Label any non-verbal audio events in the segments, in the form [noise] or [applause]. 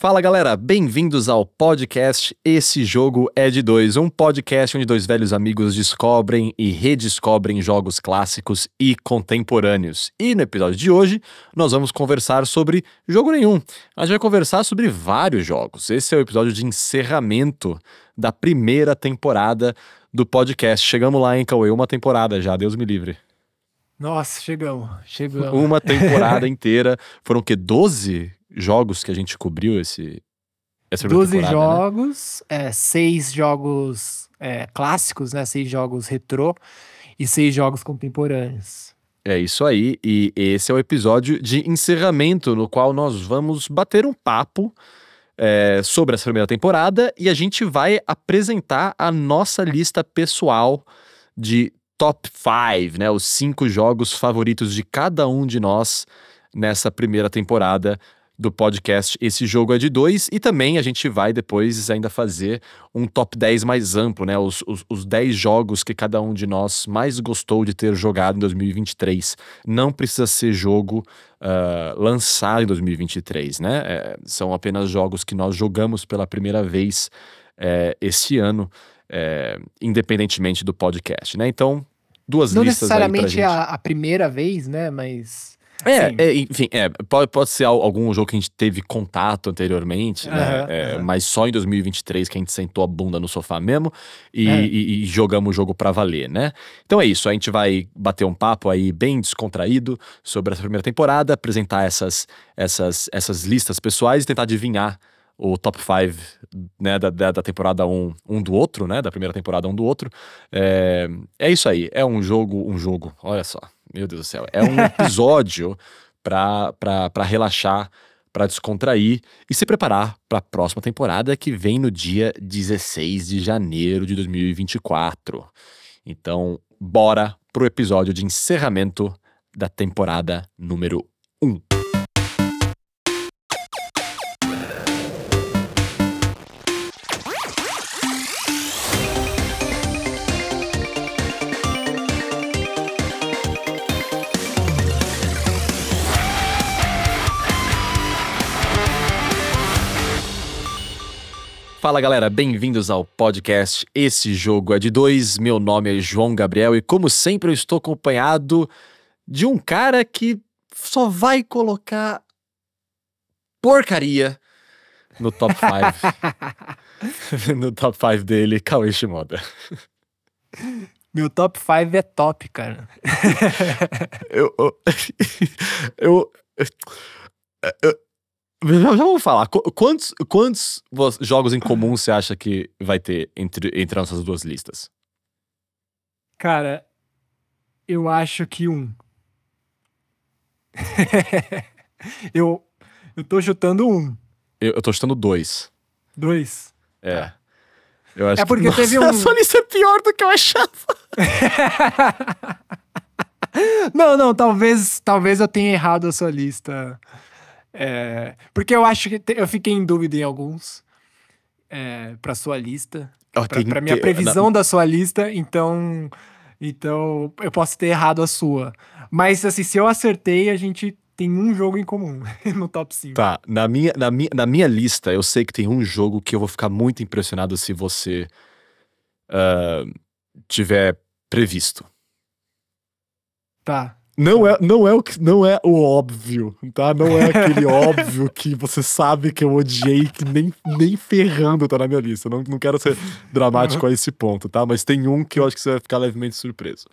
Fala galera, bem-vindos ao podcast Esse Jogo é de Dois, um podcast onde dois velhos amigos descobrem e redescobrem jogos clássicos e contemporâneos. E no episódio de hoje, nós vamos conversar sobre jogo nenhum. A gente vai conversar sobre vários jogos. Esse é o episódio de encerramento da primeira temporada do podcast. Chegamos lá, hein, Cauê? Uma temporada já, Deus me livre. Nossa, chegamos, chegamos. Uma [laughs] temporada inteira. Foram o quê? 12 jogos que a gente cobriu esse. Essa 12 né? jogos, né? é, seis jogos é, clássicos, né? Seis jogos retrô e seis jogos contemporâneos. É isso aí, e esse é o episódio de encerramento, no qual nós vamos bater um papo é, sobre essa primeira temporada e a gente vai apresentar a nossa lista pessoal de top 5, né? Os cinco jogos favoritos de cada um de nós nessa primeira temporada do podcast Esse Jogo é de Dois. E também a gente vai depois ainda fazer um top 10 mais amplo, né? Os, os, os 10 jogos que cada um de nós mais gostou de ter jogado em 2023. Não precisa ser jogo uh, lançado em 2023, né? É, são apenas jogos que nós jogamos pela primeira vez é, esse ano. É, independentemente do podcast, né? Então, duas Não listas aí pra gente. Não necessariamente a, a primeira vez, né? Mas é, é, enfim, é, pode, pode ser algum jogo que a gente teve contato anteriormente, né? Uhum, é, uhum. Mas só em 2023 que a gente sentou a bunda no sofá mesmo e, É. e- e jogamos o jogo pra valer, né? Então é isso, a gente vai bater um papo aí bem descontraído sobre essa primeira temporada, apresentar essas, essas, essas listas pessoais e tentar adivinhar o top 5 né, da, da, da temporada um, um do outro, né? Da primeira temporada um do outro. É, é isso aí, é um jogo, um jogo, olha só, meu Deus do céu, é um episódio [laughs] pra relaxar, pra descontrair e se preparar pra próxima temporada que vem no dia 16 de janeiro de 2024. Então, bora pro episódio de encerramento da temporada número Fala galera, bem-vindos ao podcast Esse Jogo é de Dois. Meu nome é João Gabriel e, como sempre, eu estou acompanhado de um cara que só vai colocar porcaria no top 5. [laughs] no top 5 dele, Cauê Shimoda. Meu top 5 é top, cara. Eu. Eu. [laughs] eu, eu- já, já vamos falar. Qu- Quantos, quantos jogos em comum você acha que vai ter entre, entre nossas duas listas? Cara, eu acho que um. [laughs] eu, eu tô chutando um. Eu, eu tô chutando dois. Dois. É. Eu acho É porque que, Nossa, teve um- A sua lista é pior do que eu achava. [laughs] Não, não, talvez, talvez eu tenha errado a sua lista. É, porque eu acho que te- eu fiquei em dúvida em alguns é, para sua lista, para minha previsão da sua lista, então, então eu posso ter errado a sua. Mas assim, se eu acertei, a gente tem um jogo em comum [laughs] no top 5. Tá, na minha, na, minha, na minha lista, eu sei que tem um jogo que eu vou ficar muito impressionado se você ah, tiver previsto. Tá. Não é, não, é o que, não é o óbvio, tá? Não é aquele [laughs] óbvio que você sabe que eu odiei, que nem, nem ferrando tá na minha lista. Não, não quero ser dramático a esse ponto, tá? Mas tem um que eu acho que você vai ficar levemente surpreso.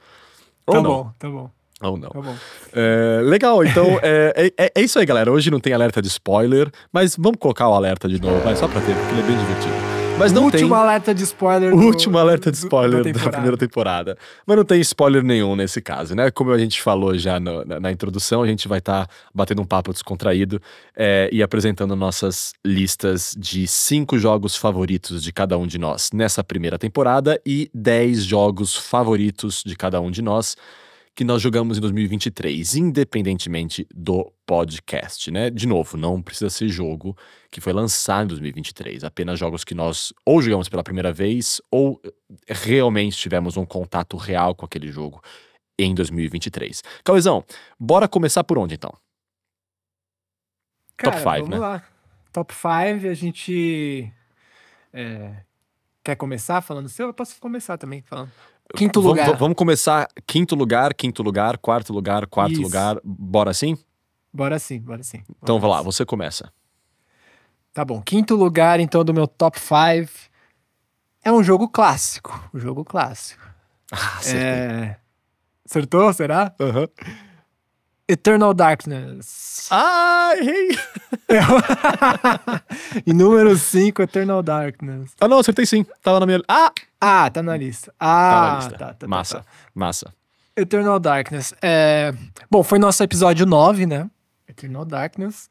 Ou Tá não. bom, tá bom, Ou não. tá bom. É, legal, então [laughs] é, é, é isso aí, galera. Hoje não tem alerta de spoiler, mas vamos colocar o alerta de novo, vai, só pra ter, porque ele é bem divertido. Mas não tem. Último alerta de spoiler. O do- último alerta de do- spoiler da, temporada. primeira temporada. Mas não tem spoiler nenhum nesse caso, né? Como a gente falou já no- na, na introdução, a gente vai estar batendo um papo descontraído é, e apresentando nossas listas de cinco jogos favoritos de cada um de nós nessa primeira temporada e 10 jogos favoritos de cada um de nós que nós jogamos em 2023, independentemente do podcast, né? De novo, não precisa ser jogo que foi lançado em 2023, apenas jogos que nós ou jogamos pela primeira vez ou eh, realmente tivemos um contato real com aquele jogo em 2023. Cauezão, bora começar por onde então? Top Cara, five, vamos né? lá. top 5, a gente. é, quer começar falando seu? Eu posso começar também falando. Quinto Vamos- lugar. Vamos começar quinto lugar, quinto lugar, quarto lugar, quarto Isso. lugar. Bora assim? Bora sim, bora sim. Então vai Vamos. lá, você começa. Tá bom. Quinto lugar, então, do meu top 5 é um jogo clássico. Um jogo clássico. [laughs] Ah, É... Acertou, será? Aham. Eternal Darkness. Ah, errei! [laughs] e número 5, Eternal Darkness. Ah, não, acertei sim. Tava na minha. Ah! Ah, tá na lista. Tá Ah, na lista. tá, tá, tá, massa, tá. massa. Eternal Darkness. É... Bom, foi nosso episódio 9, né? Eternal Darkness.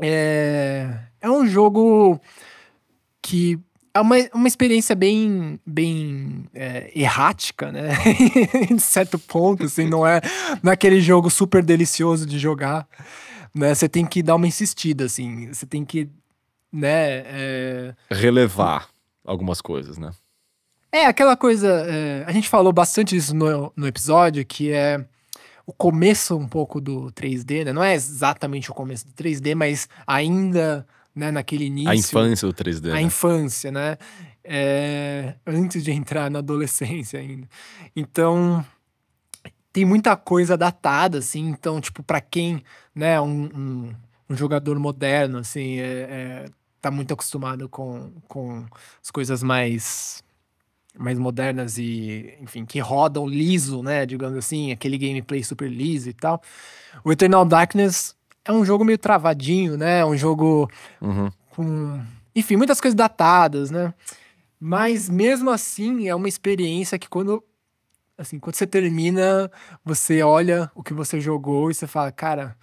É, é um jogo que é uma, uma experiência bem, bem é, errática, né? [laughs] em certo ponto, assim, não é naquele jogo super delicioso de jogar, né? Você tem que dar uma insistida, assim, você tem que, né? É, Relevar algumas coisas, né? É, aquela coisa. é, a gente falou bastante disso no, no episódio, que é o começo um pouco do 3D, né? Não é exatamente o começo do 3D, mas ainda né, naquele início. A infância do 3D. A né? infância, né? É, antes de entrar na adolescência ainda. Então. Tem muita coisa datada, assim. Então, tipo, pra quem, né, um, um, um jogador moderno, assim, é, é, tá muito acostumado com, com as coisas mais mais modernas e, enfim, que rodam liso, né, digamos assim, aquele gameplay super liso e tal. O Eternal Darkness é um jogo meio travadinho, né? É um jogo Uhum. com, enfim, muitas coisas datadas, né? Mas mesmo assim é uma experiência que quando assim, quando você termina, você olha o que você jogou e você fala, cara,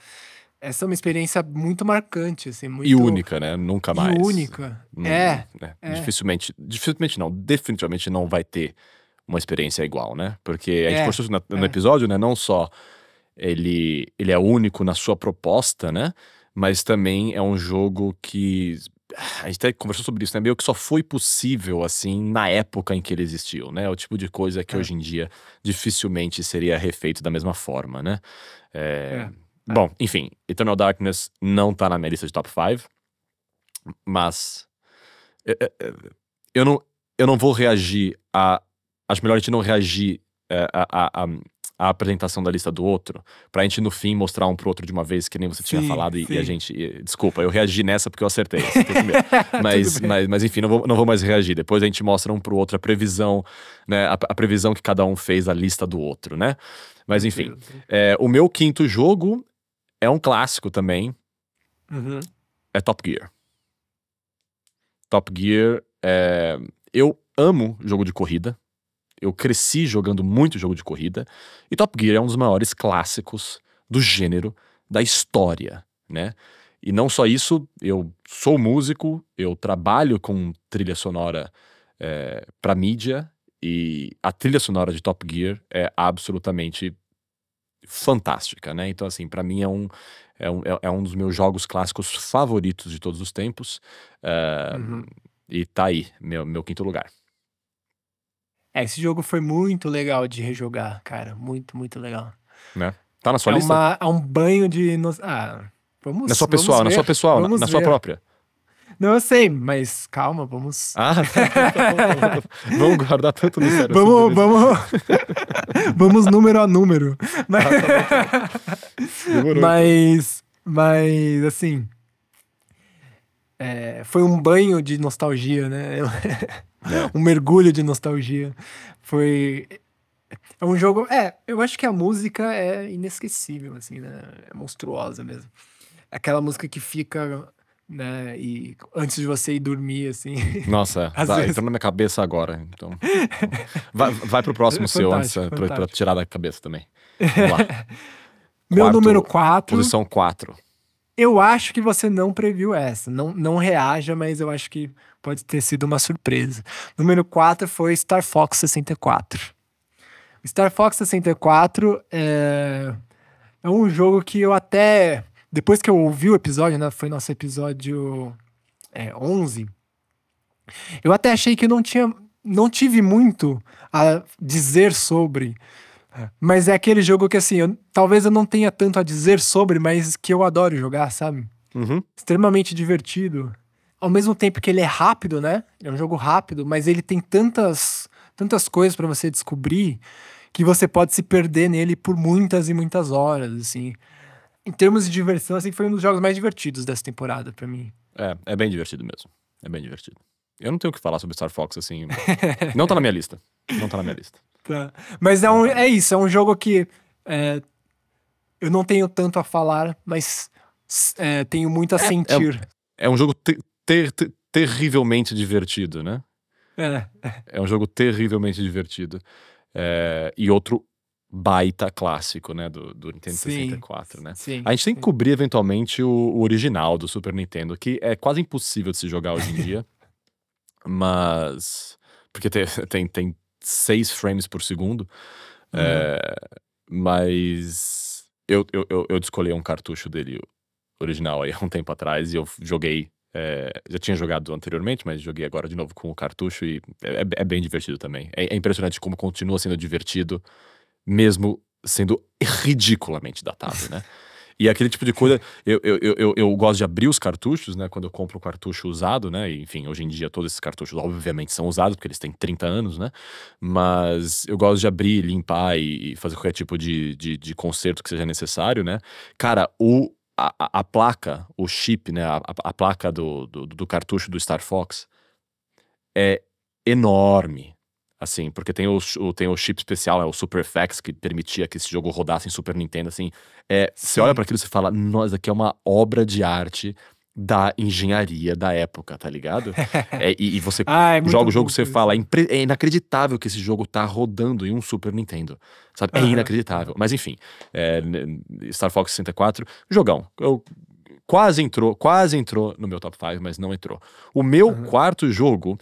essa é uma experiência muito marcante, assim, muito E única, né? Nunca e mais. única. Não- É, né? é. Dificilmente, dificilmente não, definitivamente não vai ter uma experiência igual, né? Porque a gente É, postou no é. episódio, né? Não só ele, ele é único na sua proposta, né? Mas também é um jogo que. A gente até conversou sobre isso, né? Meio que só foi possível, assim, na época em que ele existiu, né? O tipo de coisa que É. hoje em dia dificilmente seria refeito da mesma forma, né? É, É. Bom, enfim, Eternal Darkness não tá na minha lista de top 5, mas é, é, é, eu não, eu não vou reagir a. Acho melhor a gente não reagir é, a, a, a, a apresentação da lista do outro, pra gente no fim mostrar um pro outro de uma vez, que nem você tinha Sim, falado, e, e a gente. e- desculpa, eu reagi nessa porque eu acertei. [laughs] mas, mas, mas enfim, não vou, não vou mais reagir. Depois a gente mostra um pro outro a previsão, né? A, a previsão que cada um fez a lista do outro, né? Mas enfim, é, o meu quinto jogo é um clássico também, Uhum. é Top Gear. Top Gear, é, eu amo jogo de corrida. Eu cresci jogando muito jogo de corrida. E Top Gear é um dos maiores clássicos do gênero da história, né? E não só isso, eu sou músico, eu trabalho com trilha sonora é, para mídia e a trilha sonora de Top Gear é absolutamente fantástica, né? Então, assim, pra mim é um, é um, é- um dos meus jogos clássicos favoritos de todos os tempos. é, Uhum. E tá aí, meu, meu quinto lugar. É, esse jogo foi muito legal de rejogar, cara. Muito, muito legal. Tá na sua é, lista? uma, é um banho de. nos- Ah, vamos. Na sua vamos pessoal, na ver. sua pessoal, na, Vamos na sua ver. própria. Não, eu sei, mas calma, vamos. Ah, vamos guardar tanto no sério. Vamos, assim, vamos. [laughs] vamos número a número. Mas, [laughs] Demorou. mas, mas, assim. É, foi um banho de nostalgia, né? É. [laughs] um mergulho de nostalgia. Foi. É um jogo. É, eu acho que a música é inesquecível, assim, né? É monstruosa mesmo. Aquela música que fica, né? E antes de você ir dormir, assim. Nossa, [laughs] tá, vezes. entrou na minha cabeça agora. Então, vai, vai pro próximo [laughs] seu antes, pra, pra tirar da cabeça também. Vamos lá. Meu Quarto- número 4. Posição 4. Eu acho que você não previu essa. Não, não reaja, mas eu acho que pode ter sido uma surpresa. Número 4 foi Star Fox 64. O Star Fox 64 é, é um jogo que eu até. Depois que eu ouvi o episódio, né? Foi nosso episódio é, 11. Eu até achei que eu não tinha. Não tive muito a dizer sobre. Mas é aquele jogo que, assim, eu- talvez eu não tenha tanto a dizer sobre, mas que eu adoro jogar, sabe? Uhum. extremamente divertido. Ao mesmo tempo que ele é rápido, né? É um jogo rápido, mas ele tem tantas, tantas coisas pra você descobrir que você pode se perder nele por muitas e muitas horas, assim. Em termos de diversão, assim, foi um dos jogos mais divertidos dessa temporada pra mim. É, é bem divertido mesmo. É bem divertido. Eu não tenho o que falar sobre Star Fox, assim. não tá na minha lista. Não tá na minha lista. Tá. Mas é, um, é isso, é um jogo que é, eu não tenho tanto a falar, mas é, tenho muito a sentir. É um jogo ter- ter- ter- terrivelmente divertido, né? É, É um jogo terrivelmente divertido. É, e outro baita clássico, né? Do, do Nintendo Sim. 64, né? sim. A gente tem que cobrir eventualmente o, o original do Super Nintendo, que é quase impossível de se jogar hoje em dia. [laughs] mas. Porque tem, tem, tem seis frames por segundo. Uhum. É, mas eu, eu, eu, eu um cartucho dele original aí há [laughs] um tempo atrás e eu joguei. é, já tinha jogado anteriormente, mas joguei agora de novo com o cartucho e é, é bem divertido também. É, é impressionante como continua sendo divertido, mesmo sendo [laughs] ridiculamente datado, né? E aquele tipo de coisa, eu, eu, eu, eu, gosto de abrir os cartuchos, né? Quando eu compro um cartucho usado, né? Enfim, hoje em dia todos esses cartuchos, obviamente, são usados, porque eles têm 30 anos, né? Mas eu gosto de abrir, limpar e, fazer qualquer tipo de, de, de conserto que seja necessário, né? Cara, o, a, a- placa, o chip, né? A, a- a placa do, do, do cartucho do Star Fox é enorme. Assim, porque tem o, o- tem o chip especial, é o Super FX, que permitia que esse jogo rodasse em Super Nintendo, assim. É, você olha para aquilo e você fala, nossa, aqui é uma obra de arte da engenharia da época, tá ligado? [laughs] É, e, e você Ah, é joga o jogo, você isso. fala, é, é inacreditável que esse jogo tá rodando em um Super Nintendo. Sabe? É Aham. inacreditável. Mas enfim, é, Star Fox 64, jogão. Eu, quase entrou, quase entrou no meu top 5, mas não entrou. O meu Aham. quarto jogo,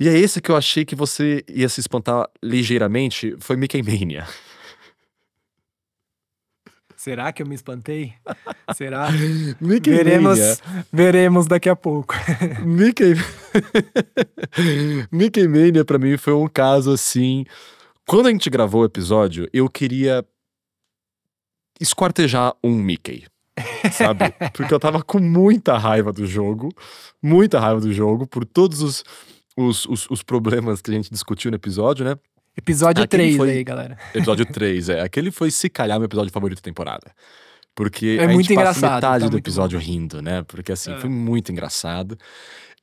e é esse que eu achei que você ia se espantar ligeiramente, foi Mickey Mania. Será que eu me espantei? Será? [laughs] Mickey veremos, Mania. veremos daqui a pouco. [laughs] Mickey... [laughs] Mickey Mania pra mim foi um caso assim. Quando a gente gravou o episódio, eu queria esquartejar um Mickey. Sabe? Porque eu tava com muita raiva do jogo. Muita raiva do jogo, por todos os, os, os, os problemas que a gente discutiu no episódio, né? Episódio Aquele 3 foi- aí, galera. [laughs] Episódio 3, é. Aquele foi, se calhar, meu episódio favorito da temporada. Porque É a muito gente passa engraçado, metade tá do episódio rindo, né? Porque, assim, É. foi muito engraçado.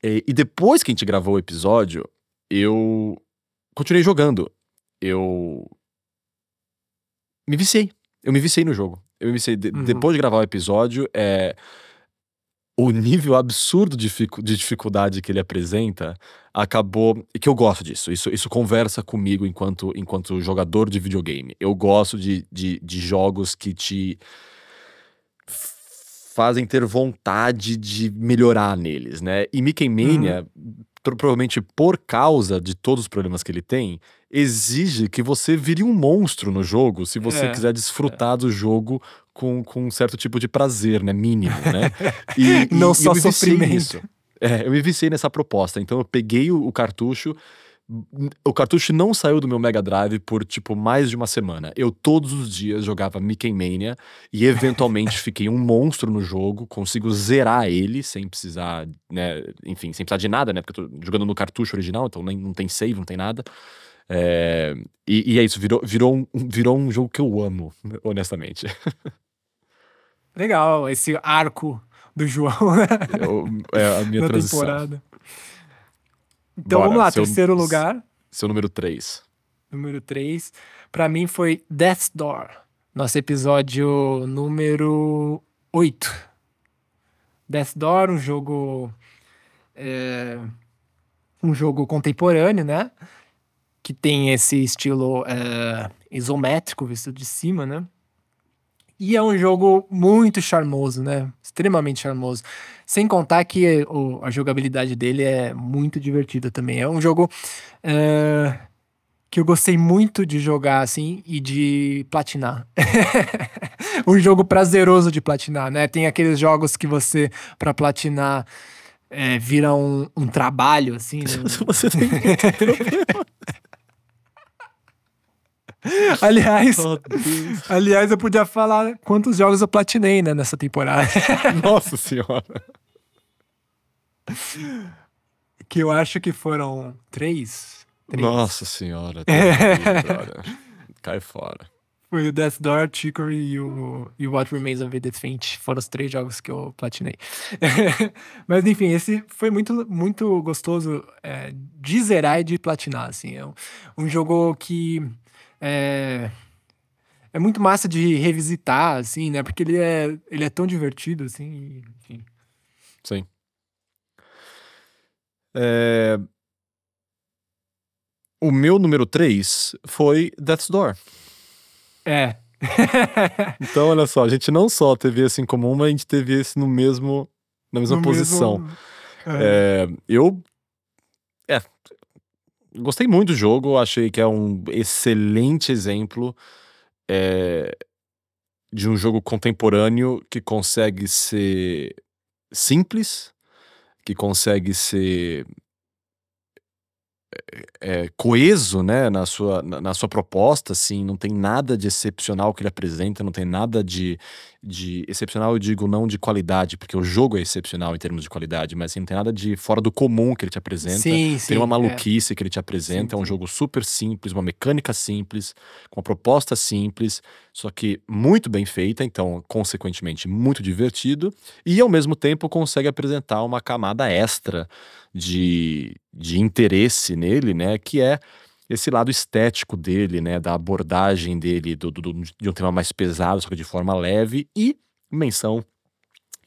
E, e depois que a gente gravou o episódio, eu continuei jogando. Eu me viciei. Eu me viciei no jogo. Eu me viciei. De- Uhum. Depois de gravar o episódio, é... o nível absurdo de, dificu- de dificuldade que ele apresenta acabou. E que eu gosto disso. Isso, isso conversa comigo enquanto, enquanto jogador de videogame. Eu gosto de, de, de jogos que te fazem ter vontade de melhorar neles, né? E Mickey Mania, pro- provavelmente por causa de todos os problemas que ele tem, exige que você vire um monstro no jogo se você É, quiser desfrutar do jogo com, com um certo tipo de prazer, né? Mínimo, né? [laughs] E, Não e só viciei sofrimento. nisso. É, eu me viciei nessa proposta. Então eu peguei o, o cartucho. O cartucho não saiu do meu Mega Drive por, tipo, mais de uma semana. Eu todos os dias jogava Mickey Mania e eventualmente [laughs] fiquei um monstro no jogo, consigo zerar ele sem precisar, né, enfim, sem precisar de nada, né, porque eu tô jogando no cartucho original, então nem, não tem save, não tem nada. É, e, e é isso, virou, virou, um, virou um jogo que eu amo, honestamente. [laughs] Legal, esse arco do João Eu- é a minha [laughs] na transição. temporada. Então Bora, vamos lá, terceiro lugar, Seu número 3. número 3. Pra mim foi Death's Door, nosso episódio número 8. Death's Door, um jogo. é, um jogo contemporâneo, né? Que tem esse estilo é, isométrico visto de cima, né? E é um jogo muito charmoso, né? Extremamente charmoso. Sem contar que o- a jogabilidade dele é muito divertida também. É um jogo é, que eu gostei muito de jogar, assim, e de platinar. [laughs] um jogo prazeroso de platinar, né? Tem aqueles jogos que você, pra platinar, é, vira um, um trabalho, assim, [laughs] né? Você tem [laughs] Aliás, Oh, aliás, eu podia falar quantos jogos eu platinei, né, nessa temporada. [laughs] Nossa senhora. [laughs] que eu acho que foram três. três. Nossa senhora. Deus, Cai fora. Foi o Death Door, Chicory e o, e o What Remains of Edith Finch. Foram os três jogos que eu platinei. Mas enfim, esse foi muito, muito gostoso é, de zerar e de platinar. Assim. É um, um jogo que é, é muito massa de revisitar, assim, né? Porque ele é, ele é tão divertido, assim. Enfim. Sim. É, O meu número 3 foi Death's Door. É. [laughs] Então, olha só, a gente não só teve esse em comum, mas a gente teve esse no mesmo, na mesma No posição. mesmo- é. É, eu gostei muito do jogo, achei que é um excelente exemplo é, de um jogo contemporâneo que consegue ser simples, que consegue ser é, coeso né, na, sua, na, na sua proposta, assim, não tem nada de excepcional que ele apresenta, não tem nada de, de excepcional, eu digo não de qualidade, porque o jogo é excepcional em termos de qualidade, mas assim, não tem nada de fora do comum que ele te apresenta. Sim, sim. Tem uma é. maluquice que ele te apresenta, Sim, é um jogo super simples, uma mecânica simples, com uma proposta simples, só que muito bem feita, então, consequentemente, muito divertido, e ao mesmo tempo consegue apresentar uma camada extra de, de interesse nele, né? Que é esse lado estético dele, né? Da abordagem dele, do, do- de um tema mais pesado, só que de forma leve, e menção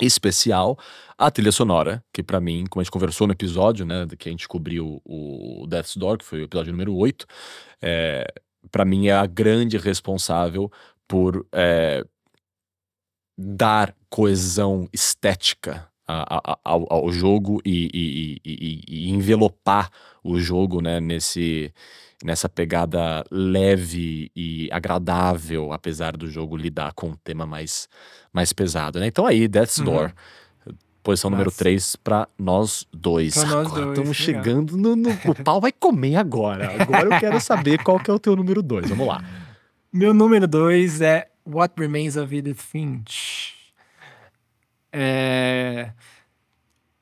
especial à trilha sonora, que pra mim, como a gente conversou no episódio, né, que a gente cobriu o Death's Door, que foi o episódio número 8, é, para mim é a grande responsável por é, dar coesão estética a- a- ao, ao jogo e, e- e- e- envelopar o jogo né, nesse, nessa pegada leve e agradável, apesar do jogo lidar com um tema mais, mais pesado. Né? Então aí, Death's Uhum. Door. Posição número Massa. 3 pra nós dois. Pra nós agora dois, estamos legal. chegando no, no. O [laughs] pau vai comer agora. Agora eu quero saber qual que é o teu número 2. Vamos lá. Meu número dois é What Remains of Edith Finch. É...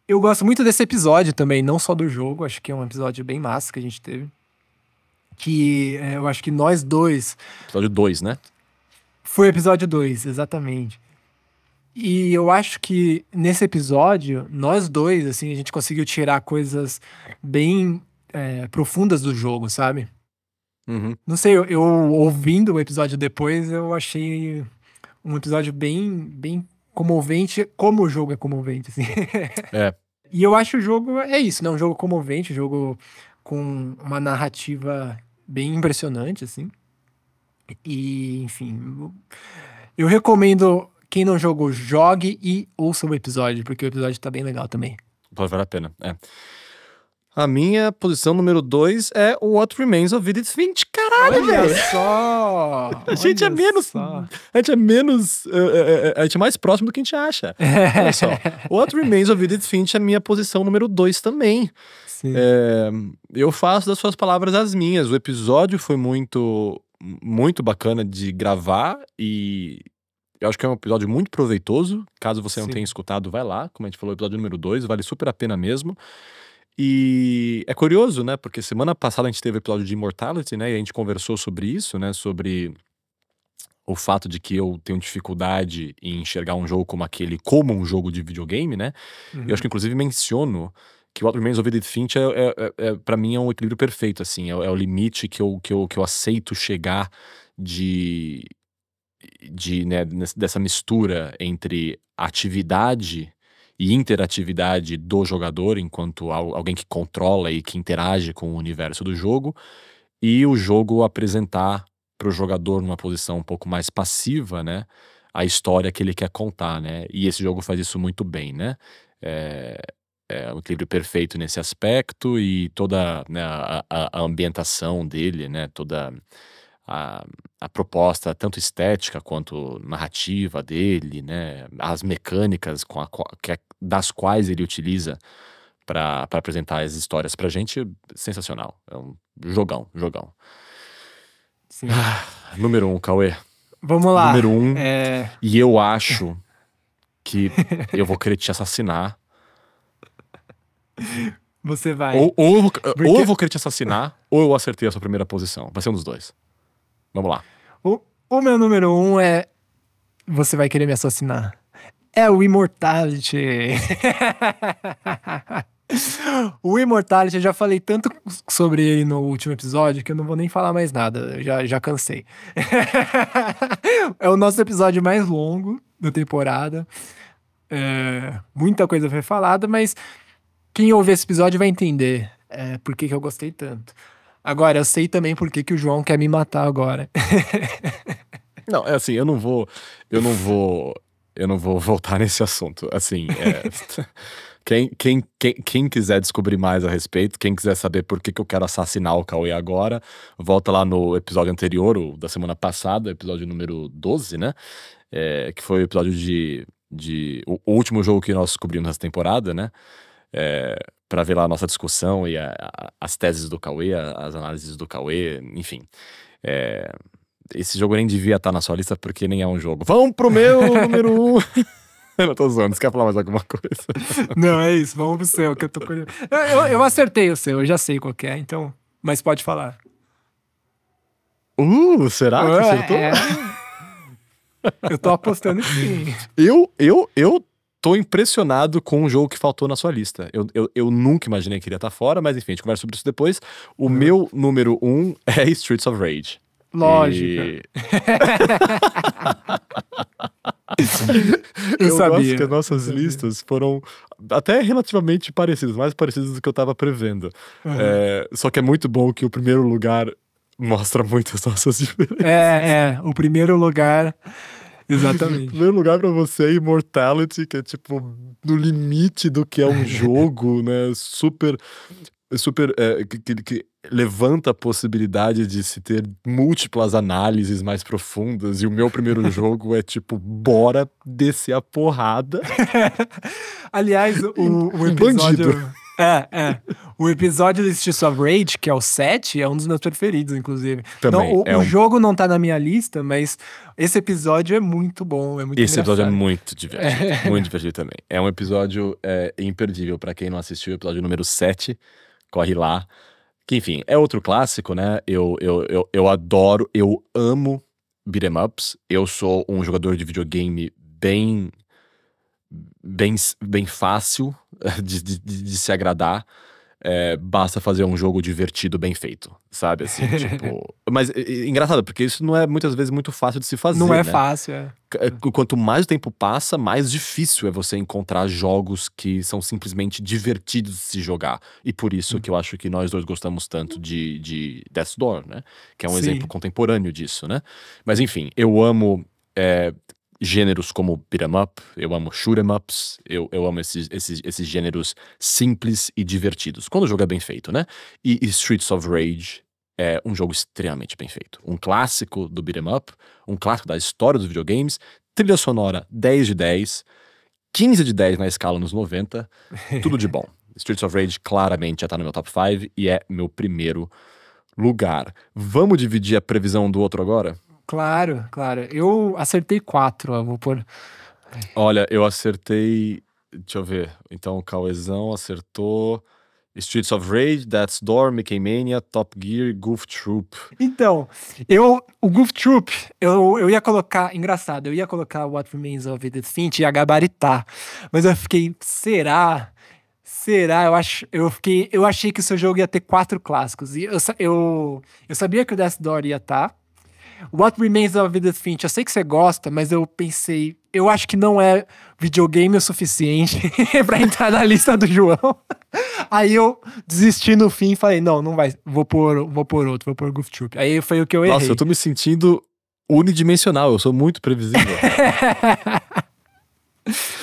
Eu gosto muito desse episódio também, não só do jogo, acho que é um episódio bem massa que a gente teve. Que é, eu acho que nós dois. Episódio 2, né? Foi episódio 2, exatamente. E eu acho que nesse episódio, nós dois, assim, a gente conseguiu tirar coisas bem é, profundas do jogo, sabe? Uhum. Não sei, eu, eu ouvindo o episódio depois, eu achei um episódio bem, bem comovente, como o jogo é comovente, assim. [laughs] É. E eu acho o jogo, é isso, né? Um jogo comovente, um jogo com uma narrativa bem impressionante, assim. E, enfim, eu- recomendo, quem não jogou, jogue e ouça o episódio, porque o episódio tá bem legal também. Pode valer a pena. É. A minha posição número 2 é What Remains of Edith Finch. Caralho, Olha velho! só! A gente é olha menos. só. A gente é menos. é, é, é, a gente é mais próximo do que a gente acha. [laughs] Olha só. What Remains of Edith Finch é a minha posição número 2 também. Sim. É, eu faço das suas palavras as minhas. O episódio foi muito, muito bacana de gravar e eu acho que é um episódio muito proveitoso. Caso você não Sim. tenha escutado, vai lá. Como a gente falou, episódio número 2, vale super a pena mesmo. E é curioso, né? Porque semana passada a gente teve o episódio de Immortality, né? E a gente conversou sobre isso, né? Sobre o fato de que eu tenho dificuldade em enxergar um jogo como aquele, como um jogo de videogame, né? Eu acho que inclusive menciono que What Remains of Edith Finch é, é, é, é, para mim é um equilíbrio perfeito, assim, é, é o limite que eu, que, eu, que eu aceito chegar de, de né, dessa mistura entre atividade e interatividade do jogador enquanto al- alguém que controla e que interage com o universo do jogo e o jogo apresentar para o jogador numa posição um pouco mais passiva, né, a história que ele quer contar, né? E esse jogo faz isso muito bem, né? É, é um equilíbrio perfeito nesse aspecto e toda né, a, a- ambientação dele, né? Toda a, a proposta, tanto estética quanto narrativa dele, né? As mecânicas com a, que das quais ele utiliza para apresentar as histórias pra gente, sensacional. É um jogão, jogão. sim. Número um, Cauê. Vamos lá. Número um. É, E eu acho que eu vou querer te assassinar. você vai. Ou, ou, eu vou, Porque- ou eu vou querer te assassinar, ou eu acertei a sua primeira posição. Vai ser um dos dois. Vamos lá. O, o meu número um é. Você vai querer me assassinar. É o Immortality. o Immortality, eu já falei tanto sobre ele no último episódio que eu não vou nem falar mais nada. Eu já, já cansei. [laughs] é o nosso episódio mais longo da temporada. É, muita coisa foi falada, mas quem ouvir esse episódio vai entender é, por que, que eu gostei tanto. Agora, eu sei também por que, que o João quer me matar agora. [laughs] Não, é assim, eu não vou. Eu não vou. Eu não vou voltar [laughs] nesse assunto. Assim, é, [laughs] quem, quem, quem, quem quiser descobrir mais a respeito, quem quiser saber por que, que eu quero assassinar o Cauê agora, volta lá no episódio anterior, o da semana passada, episódio número 12, né? É, que foi o episódio de. de o, último jogo que nós descobrimos nessa temporada, né? É, para ver lá a nossa discussão e a- a- as teses do Cauê, as análises do Cauê, enfim. É, esse jogo nem devia estar na sua lista porque nem é um jogo. Vamos pro meu [laughs] número um. [laughs] Eu não tô zoando, você quer falar mais alguma coisa? [laughs] Não, é isso. Vamos pro seu, que eu tô curioso. Eu, eu, eu acertei o seu, eu já sei qual que é, então. Mas pode falar. Uh, será que acertou? É. Eu tô apostando que sim. Eu, eu, eu tô impressionado com o jogo que faltou na sua lista. Eu, eu, eu nunca imaginei que iria estar fora, mas enfim, a gente conversa sobre isso depois. O meu número um é Streets of Rage. Lógico. E- [laughs] Eu, eu sabia. gosto que as nossas sabia. listas foram até relativamente parecidas, mais parecidas do que eu tava prevendo. Uhum. É, só que é muito bom que o primeiro lugar mostra muito as nossas [laughs] diferenças. É, é. O primeiro lugar. O Exatamente. primeiro lugar pra você é Immortality, que é tipo no limite do que é um [laughs] jogo, né? Super. Super. é, que, que- levanta a possibilidade de se ter múltiplas análises mais profundas. E o meu primeiro [laughs] jogo é tipo, bora descer a porrada. [laughs] Aliás, o, o episódio. bandido. É, é. O episódio do Streets of Rage, que é o 7, é um dos meus preferidos, inclusive. Também, Não, o, é o um- jogo não tá na minha lista, mas esse episódio é muito bom. É muito Esse episódio é engraçado. muito divertido. [laughs] Muito divertido também. É um episódio é, imperdível pra quem não assistiu, o episódio número 7. Corre lá. Que, enfim, é outro clássico, né? Eu, eu, eu, eu adoro, eu amo beat'em ups. Eu sou um jogador de videogame bem. bem, bem fácil [laughs] de, de, de- de se agradar. É, basta fazer um jogo divertido, bem feito, sabe? Assim, [laughs] tipo. Mas é, é engraçado, porque isso não é muitas vezes muito fácil de se fazer. Não é né? fácil, é. É, Quanto mais o tempo passa, mais difícil é você encontrar jogos que são simplesmente divertidos de se jogar. E por isso que eu acho que nós dois gostamos tanto de, de Death's Door, né? Que é um Sim. exemplo contemporâneo disso, né? Mas enfim, eu amo é, gêneros como beat'em up, eu amo shoot'em ups, eu, eu amo esses, esses, esses gêneros simples e divertidos. Quando o jogo é bem feito, né? E Streets of Rage é um jogo extremamente bem feito. Um clássico do beat'em up, um clássico da história dos videogames, trilha sonora 10 de 10, 15 de 10 na escala nos 90, tudo de bom. [laughs] Streets of Rage claramente já tá no meu top 5 e é meu primeiro lugar. Vamos dividir a previsão do outro agora? Claro, claro. Eu acertei quatro, ó, vou pôr. Olha, eu acertei. Deixa eu ver. Então o Cauezão acertou. Streets of Rage, That's Door, Mickey Mania, Top Gear, Goof Troop. Então, eu, o Goof Troop, eu, eu ia colocar, engraçado, eu ia colocar What Remains of Edith Finch e ia gabaritar, mas eu fiquei, será? Será? Eu, acho, eu, fiquei, eu achei que o seu jogo ia ter quatro clássicos, e eu, eu, eu sabia que o Death Door ia estar, What Remains of Edith Finch, eu sei que você gosta, mas eu pensei, eu acho que não é videogame o suficiente [laughs] pra entrar na lista do João. Aí eu desisti no fim e falei, não, não vai, vou pôr, vou pôr outro, vou pôr Goof Troop. Aí foi o que eu errei. Nossa, eu tô me sentindo unidimensional, eu sou muito previsível. [laughs]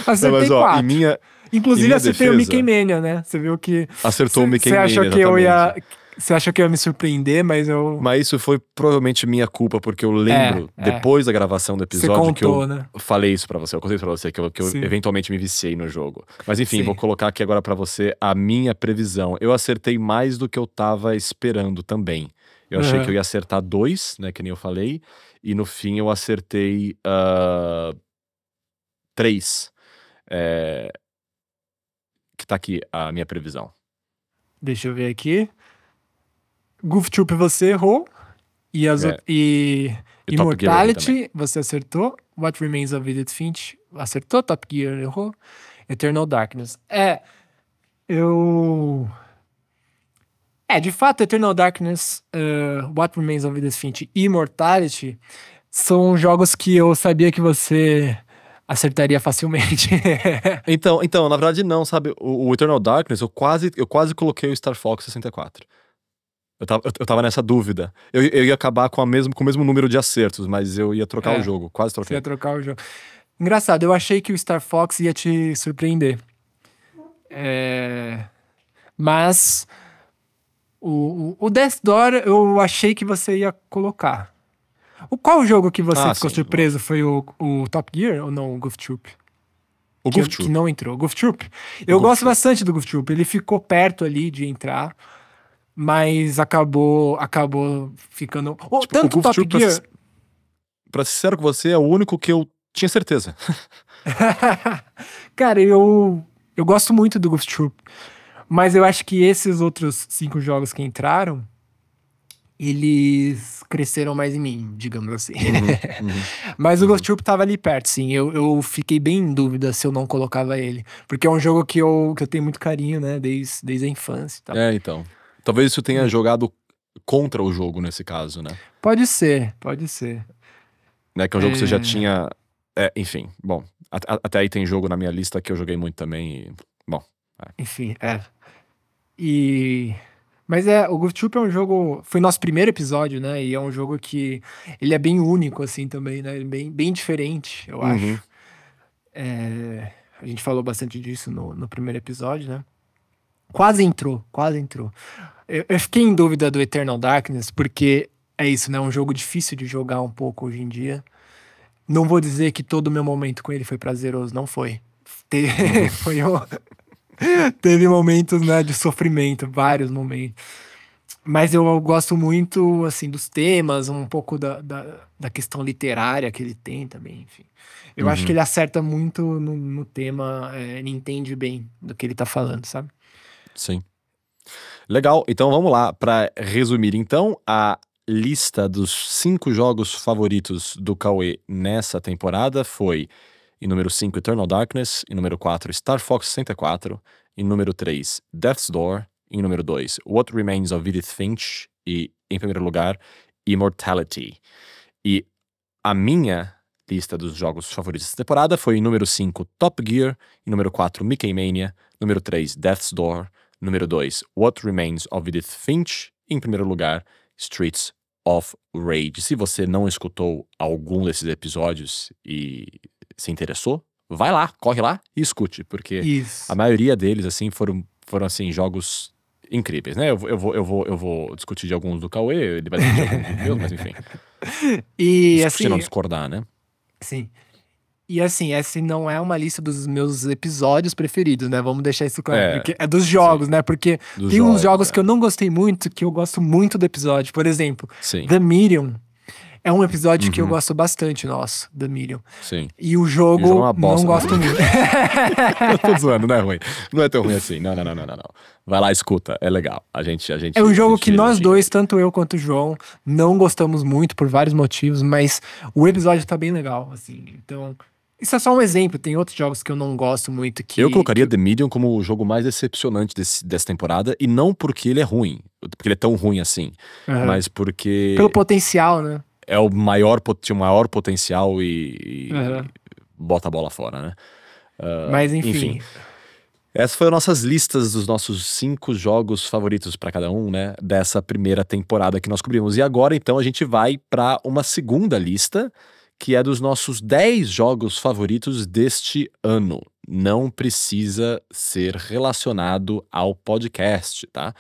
Acertei Não, mas ó, em minha. Inclusive em minha acertei o defesa- Mickey Mania, né? Você viu que... Acertou o Mickey Você Mania, achou que eu ia... Você achou que eu ia me surpreender, mas eu... Mas isso foi provavelmente minha culpa, porque eu lembro, É, é. depois da gravação do episódio, que eu contou, né? falei isso pra você, eu contei pra você, que eu, que eu eventualmente me viciei no jogo. Mas enfim, Sim. vou colocar aqui agora pra você a minha previsão. Eu acertei mais do que eu tava esperando também. Eu achei Aham. que eu ia acertar dois, né? Que nem eu falei. E no fim eu acertei ah, três. É, Que tá aqui a minha previsão. Deixa eu ver aqui. Goof Troop você errou. E, as É. e E. Immortality você acertou. What Remains of Edith Finch acertou. Top Gear errou. Eternal Darkness. É. Eu. É, de fato, Eternal Darkness, uh, What Remains of Edith Finch e Immortality são jogos que eu sabia que você acertaria facilmente. [laughs] Então, então, na verdade, não, sabe? O, o Eternal Darkness, eu quase, eu quase coloquei o Star Fox 64. Eu tava, eu, eu tava nessa dúvida. Eu, eu ia acabar com, a mesmo, com o mesmo número de acertos, mas eu ia trocar É. o jogo. Quase Você troquei. ia trocar o jogo. Engraçado, eu achei que o Star Fox ia te surpreender. É, Mas o, o, o Death Door eu achei que você ia colocar. O qual jogo que você Ah, ficou sim. surpreso foi o, o Top Gear ou não o Goof Troop? O que, Goof que Troop. não entrou. Goof Troop. Eu Goof gosto Troop. bastante do Goof Troop. Ele ficou perto ali de entrar, mas acabou acabou ficando. Oh, Tipo, tanto o Goof Top Troop, pra Gear. Pra ser sincero com você, é o único que eu tinha certeza. [laughs] Cara, eu, eu gosto muito do Goof Troop. Mas eu acho que esses outros cinco jogos que entraram, eles cresceram mais em mim, digamos assim. Uhum, uhum. [laughs] Mas o Ghost Troop tava ali perto, sim. Eu, eu fiquei bem em dúvida se eu não colocava ele. Porque é um jogo que eu, que eu tenho muito carinho, né? Desde, desde a infância tal. É, então. Talvez isso tenha jogado contra o jogo nesse caso, né? Pode ser, pode ser. né? Que é um jogo que você já É. tinha. é, enfim, bom. a- a- Até aí tem jogo na minha lista que eu joguei muito também. E, bom, Enfim, é. E. Mas é, o Goof Troop é um jogo. Foi nosso primeiro episódio, né? E é um jogo que. Ele é bem único, assim, também, né? É bem, bem diferente, eu Uhum. acho. É, a gente falou bastante disso no, no primeiro episódio, né? Quase entrou, quase entrou. Eu, eu fiquei em dúvida do Eternal Darkness, porque é isso, né? É um jogo difícil de jogar um pouco hoje em dia. Não vou dizer que todo o meu momento com ele foi prazeroso, não foi. Te- [laughs] foi um- [laughs] Teve momentos, né, de sofrimento, vários momentos. Mas eu gosto muito, assim, dos temas, um pouco da, da, da questão literária que ele tem também, enfim. Eu acho Uhum. que ele acerta muito no, no tema, é, ele entende bem do que ele tá falando, sabe? sim. Legal, então vamos lá. Pra resumir, então, a lista dos cinco jogos favoritos do Cauê nessa temporada foi: em número 5, Eternal Darkness, em número 4, Star Fox 64, em número 3, Death's Door, em número 2, What Remains of Edith Finch, e, em primeiro lugar, Immortality. E a minha lista dos jogos favoritos dessa temporada foi em número 5, Top Gear, em número 4, Mickey Mania, número 3, Death's Door, número 2, What Remains of Edith Finch, em primeiro lugar, Streets of Rage. Se você não escutou algum desses episódios e se interessou, vai lá, corre lá e escute, porque Isso. a maioria deles, assim, foram, foram assim, jogos incríveis, né? Eu, vou- eu, vou, eu, vou, eu vou discutir de alguns do Cauê, ele vai discutir de alguns dos meus, mas enfim. [laughs] E Se assim, não discordar, né? sim. E assim, essa não é uma lista dos meus episódios preferidos, né? Vamos deixar isso claro. É, é dos jogos, né? Porque Dos tem uns jogos é. que eu não gostei muito, que eu gosto muito do episódio. Por exemplo, Sim, The Medium é um episódio que eu Uhum. gosto bastante, nosso, The Medium. sim. E o jogo, o jogo é bosta, não né? gosto muito. [laughs] Eu tô zoando, não é ruim. Não é tão ruim assim. Não, não, não, não, não. Vai lá, escuta. É legal. A gente. A gente É um jogo gente que nós elogia. dois, tanto eu quanto o João, não gostamos muito por vários motivos, mas o episódio tá bem legal, assim. Então, isso é só um exemplo. Tem outros jogos que eu não gosto muito que Eu colocaria The Medium como o jogo mais decepcionante desse- dessa temporada, e não porque ele é ruim, porque ele é tão ruim assim, Aham. mas porque pelo potencial, né? é o maior, tinha o maior potencial e, e Aham. bota a bola fora, né? Ah, Mas enfim, enfim. Essas foram nossas listas dos nossos cinco jogos favoritos pra cada um, né? Dessa primeira temporada que nós cobrimos. E agora, então, a gente vai pra uma segunda lista, que é dos nossos 10 jogos favoritos deste ano. Não precisa ser relacionado ao podcast, tá?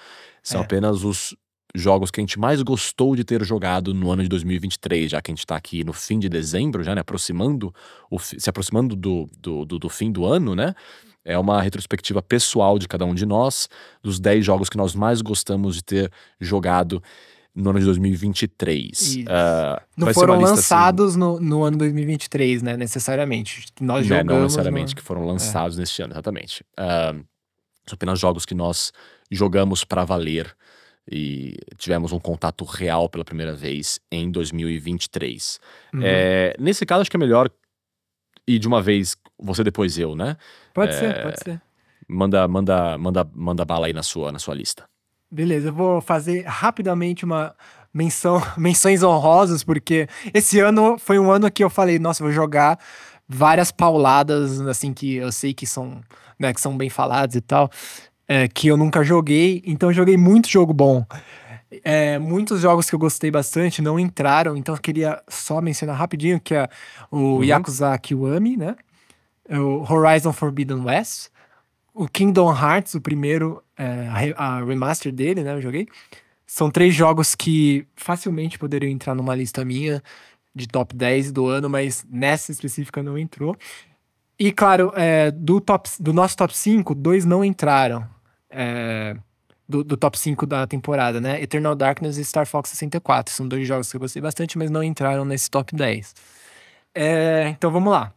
São É. apenas os jogos que a gente mais gostou de ter jogado no ano de 2023, já que a gente tá aqui no fim de dezembro, já, né? Aproximando, o se aproximando do, do, do, do fim do ano, né? É uma retrospectiva pessoal de cada um de nós, dos 10 jogos que nós mais gostamos de ter jogado no ano de 2023. Isso. Uh, Não ser uma foram assim, lançados no, no ano 2023, né? Necessariamente. Nós né, jogamos. não necessariamente no- que foram lançados neste ano, exatamente. Ah, são apenas jogos que nós jogamos para valer e tivemos um contato real pela primeira vez em 2023. Uhum. É, nesse caso, acho que é melhor ir de uma vez você depois eu, né? Pode é, ser, pode ser. Manda, manda, manda, manda bala aí na sua, na sua lista. Beleza, eu vou fazer rapidamente uma menção, [laughs] menções honrosas, porque esse ano foi um ano que eu falei, nossa, eu vou jogar várias pauladas, assim, que eu sei que são, né, que são bem faladas e tal, é, que eu nunca joguei, então eu joguei muito jogo bom. É, muitos jogos que eu gostei bastante não entraram, então eu queria só mencionar rapidinho que é o Uhum. Yakuza Kiwami, né? O Horizon Forbidden West, o Kingdom Hearts, o primeiro, é, a, re- a remaster dele, né? Eu joguei. São três jogos que facilmente poderiam entrar numa lista minha de top 10 do ano, mas nessa específica não entrou. E claro, é, do, top, do nosso top 5, dois não entraram. é, do, do top 5 da temporada, né? Eternal Darkness e Star Fox 64. São dois jogos que eu gostei bastante, mas não entraram nesse top 10. É, então vamos lá.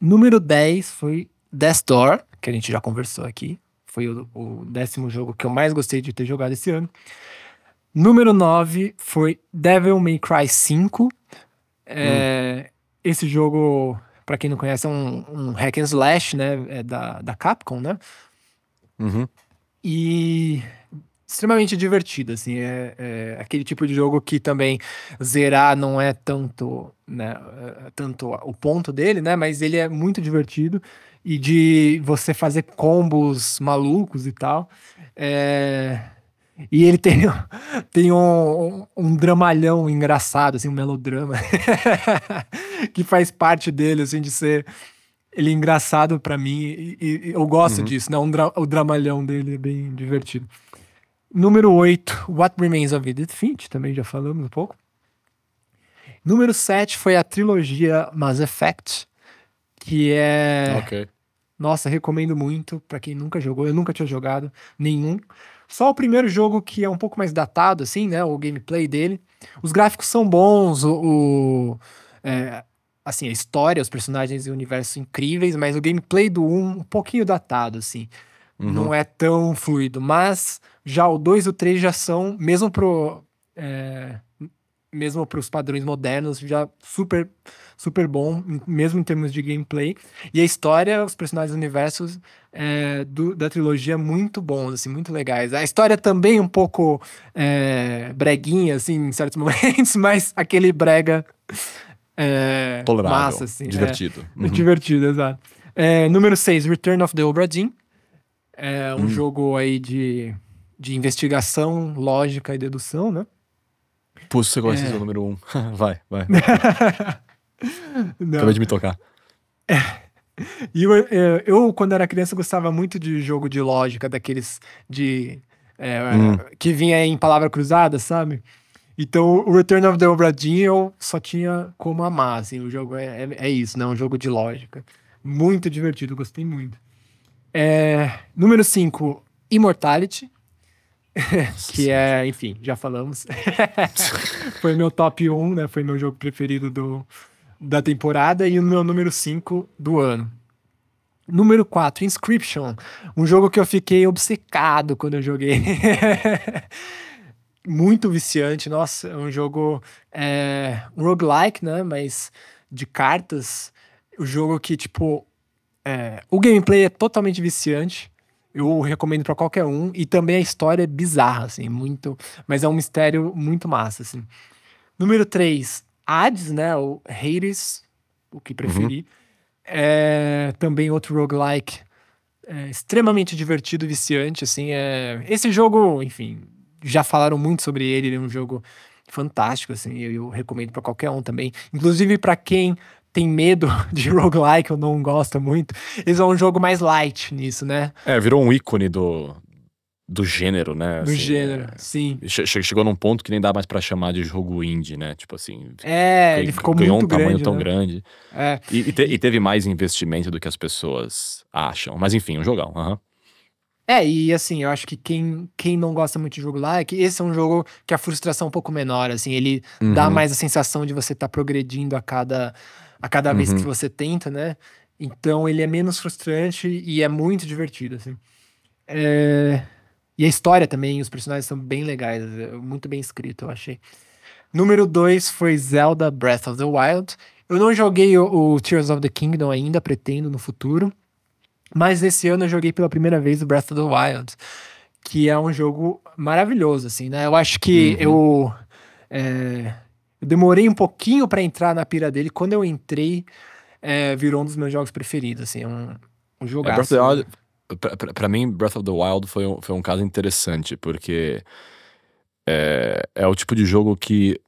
Número 10 foi Death Door, que a gente já conversou aqui. Foi o, o décimo jogo que eu mais gostei de ter jogado esse ano. Número 9 foi Devil May Cry 5. É, Esse jogo, pra quem não conhece, é um, um hack and slash, né? É da, da Capcom, né? Uhum. E extremamente divertido, assim, é, é aquele tipo de jogo que também zerar não é tanto, né, é, tanto o ponto dele, né, mas ele é muito divertido e de você fazer combos malucos e tal, é, e ele [laughs] tem, tem um, um dramalhão engraçado, assim, um melodrama [laughs] que faz parte dele, assim, de ser ele é engraçado pra mim e, e- eu gosto Uhum. disso, né? Um dra- o dramalhão dele é bem divertido. Número 8, What Remains of Edith Finch, também já falamos um pouco. Número 7 foi a trilogia Mass Effect, que é Ok. Nossa, recomendo muito pra quem nunca jogou. Eu nunca tinha jogado nenhum. Só o primeiro jogo que é um pouco mais datado, assim, né? O gameplay dele. Os gráficos são bons, o, o- é, assim, a história, os personagens e o universo incríveis, mas o gameplay do 1 um pouquinho datado, assim. Uhum. Não é tão fluido. Mas já o 2 e o 3 já são, mesmo pro. é, mesmo para os padrões modernos, já super, super bom, mesmo em termos de gameplay. E a história, os personagens do universo é, do- da trilogia, muito bons, assim, muito legais. A história também um pouco é, breguinha, assim, em certos [laughs] momentos, mas aquele brega é, Tolerável. massa, assim. é. divertido. [laughs] Uhum. Divertido, exato. É, número 6, Return of the Obra Dinn. É um Hum. jogo aí de, de investigação, lógica e dedução, né? Pô, você gosta de É. o número um. [laughs] vai, vai. [laughs] Não. Acabei de me tocar. E eu, é, eu, quando era criança, gostava muito de jogo de lógica, daqueles de. é, Hum. que vinha em palavra cruzada, sabe? Então, o Return of the Obra Dinn eu só tinha como amar, assim, o jogo é, é, é isso, né? Um jogo de lógica. Muito divertido, gostei muito. É, número 5, Immortality. [laughs] que é, enfim, já falamos. [laughs] Foi meu top 1, né? Foi meu jogo preferido do, da temporada e o meu número 5 do ano. Número 4, Inscription. Um jogo que eu fiquei obcecado quando eu joguei. [laughs] Muito viciante, nossa, é um jogo é, um roguelike, né? Mas de cartas. O jogo que, tipo, é, o gameplay é totalmente viciante. Eu recomendo pra qualquer um. E também a história é bizarra, assim, muito. Mas é um mistério muito massa, assim. Número 3, Hades, né? O Hades, o que preferi. É também outro roguelike é, extremamente divertido e viciante, assim. É... Esse jogo, enfim, já falaram muito sobre ele, ele é um jogo fantástico, assim, eu, eu recomendo pra qualquer um também. Inclusive pra quem tem medo [laughs] de roguelike ou não gosta muito, esse é um jogo mais light nisso, né? É, virou um ícone do, do gênero, né? Do assim, gênero, é. sim. Che- che- Chegou num ponto que nem dá mais pra chamar de jogo indie, né? Tipo assim. É, ele ficou ganhou muito um tamanho grande, tão né? grande. É, E, e te- e teve mais investimento do que as pessoas acham. Mas enfim, um jogão. aham. É, e assim, eu acho que quem, quem não gosta muito de jogo lá é que esse é um jogo que a frustração é um pouco menor, assim, ele uhum. dá mais a sensação de você estar tá progredindo a cada, a cada vez que uhum. você tenta, né? Então ele é menos frustrante e é muito divertido, assim. É... E a história também, os personagens são bem legais, muito bem escrito, eu achei. Número 2 foi Zelda Breath of the Wild. Eu não joguei o, o Tears of the Kingdom ainda, pretendo no futuro. Mas esse ano eu joguei pela primeira vez o Breath of the Wild, que é um jogo maravilhoso, assim, né? Eu acho que uhum. eu, é, eu demorei um pouquinho para entrar na pira dele. Quando eu entrei, é, virou um dos meus jogos preferidos, assim, é um, um. É, né? pra, pra, pra, mim, Breath of the Wild foi um, foi um caso interessante, porque é, é o tipo de jogo que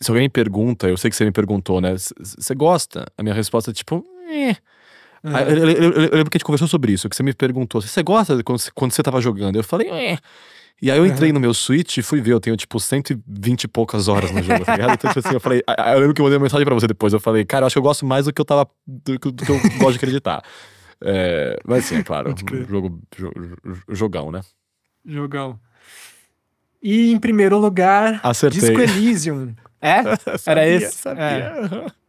se alguém me pergunta, eu sei que você me perguntou, né? Você gosta? A minha resposta é tipo, eh. É. Eu, eu, eu, eu, lembro que a gente conversou sobre isso, que você me perguntou, você gosta quando, quando você tava jogando? Eu falei, é. E aí eu entrei uhum. no meu Switch e fui ver, eu tenho tipo 120 e poucas horas no jogo, tá ligado? Então, tipo assim, eu falei, eu lembro que eu mandei uma mensagem pra você depois, eu falei, cara, eu acho que eu gosto mais do que eu tava, do, do que eu gosto de acreditar. É, mas sim, é claro, jogo, jogão, né? Jogão. E em primeiro lugar, Acertei. Disco Elysium. É? [laughs] sabia, Era esse? Sabia. É.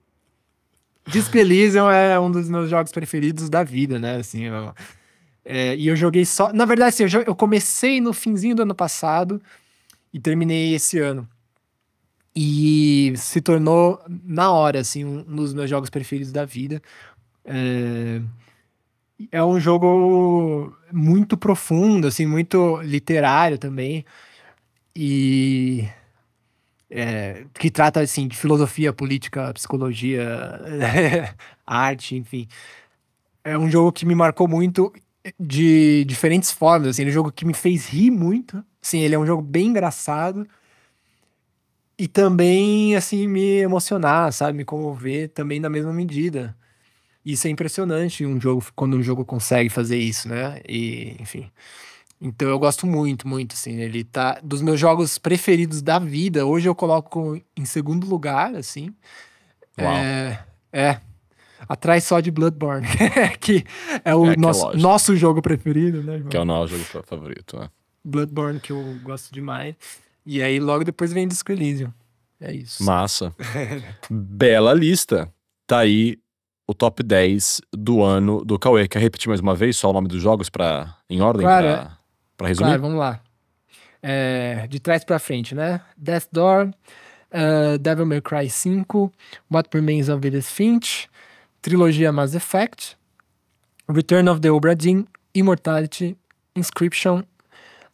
Disco Elysium é um dos meus jogos preferidos da vida, né? Assim, eu, é, e eu joguei só. Na verdade, assim, eu, eu comecei no finzinho do ano passado e terminei esse ano. E se tornou, na hora, assim, um dos meus jogos preferidos da vida. É, é um jogo muito profundo, assim, muito literário também. E é, que trata assim de filosofia, política, psicologia, [laughs] arte, enfim. É um jogo que me marcou muito de diferentes formas, assim, é um jogo que me fez rir muito. Sim, ele é um jogo bem engraçado e também assim me emocionar, sabe, me comover também na mesma medida. Isso é impressionante um jogo quando um jogo consegue fazer isso, né? E, enfim. Então eu gosto muito, muito, assim. Ele tá. Dos meus jogos preferidos da vida, hoje eu coloco em segundo lugar, assim. Uau. É. é atrás só de Bloodborne, [laughs] que é o é, nosso, é nosso jogo preferido, né? Irmão? Que é o nosso jogo favorito, né? Bloodborne, que eu gosto demais. E aí logo depois vem Disco Elysium. É isso. Massa. Bela lista. Tá aí o top 10 do ano do Cauê. Quer repetir mais uma vez só o nome dos jogos pra, em ordem? Claro, pra... Pra resumir? Claro, vamos lá. É, de trás pra frente, né? Death Door, uh, Devil May Cry 5, What Remains of Edith Finch, trilogia Mass Effect, Return of the Obra Dinn, Immortality, Inscription,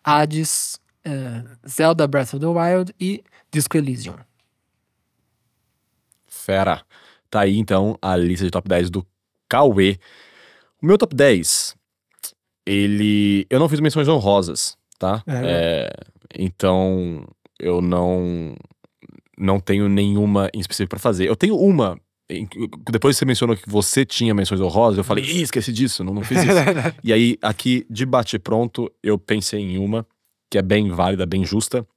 Hades, uh, Zelda Breath of the Wild e Disco Elysium. Fera. Tá aí então a lista de top 10 do Cauê. O meu top 10 ele. Eu não fiz menções honrosas, tá? É. É, então, eu não. Não tenho nenhuma em específico pra fazer. Eu tenho uma. Depois você mencionou que você tinha menções honrosas, eu falei, Ih, esqueci disso, não, não fiz isso. [laughs] e aí, aqui, de bate-pronto, eu pensei em uma que é bem válida, bem justa,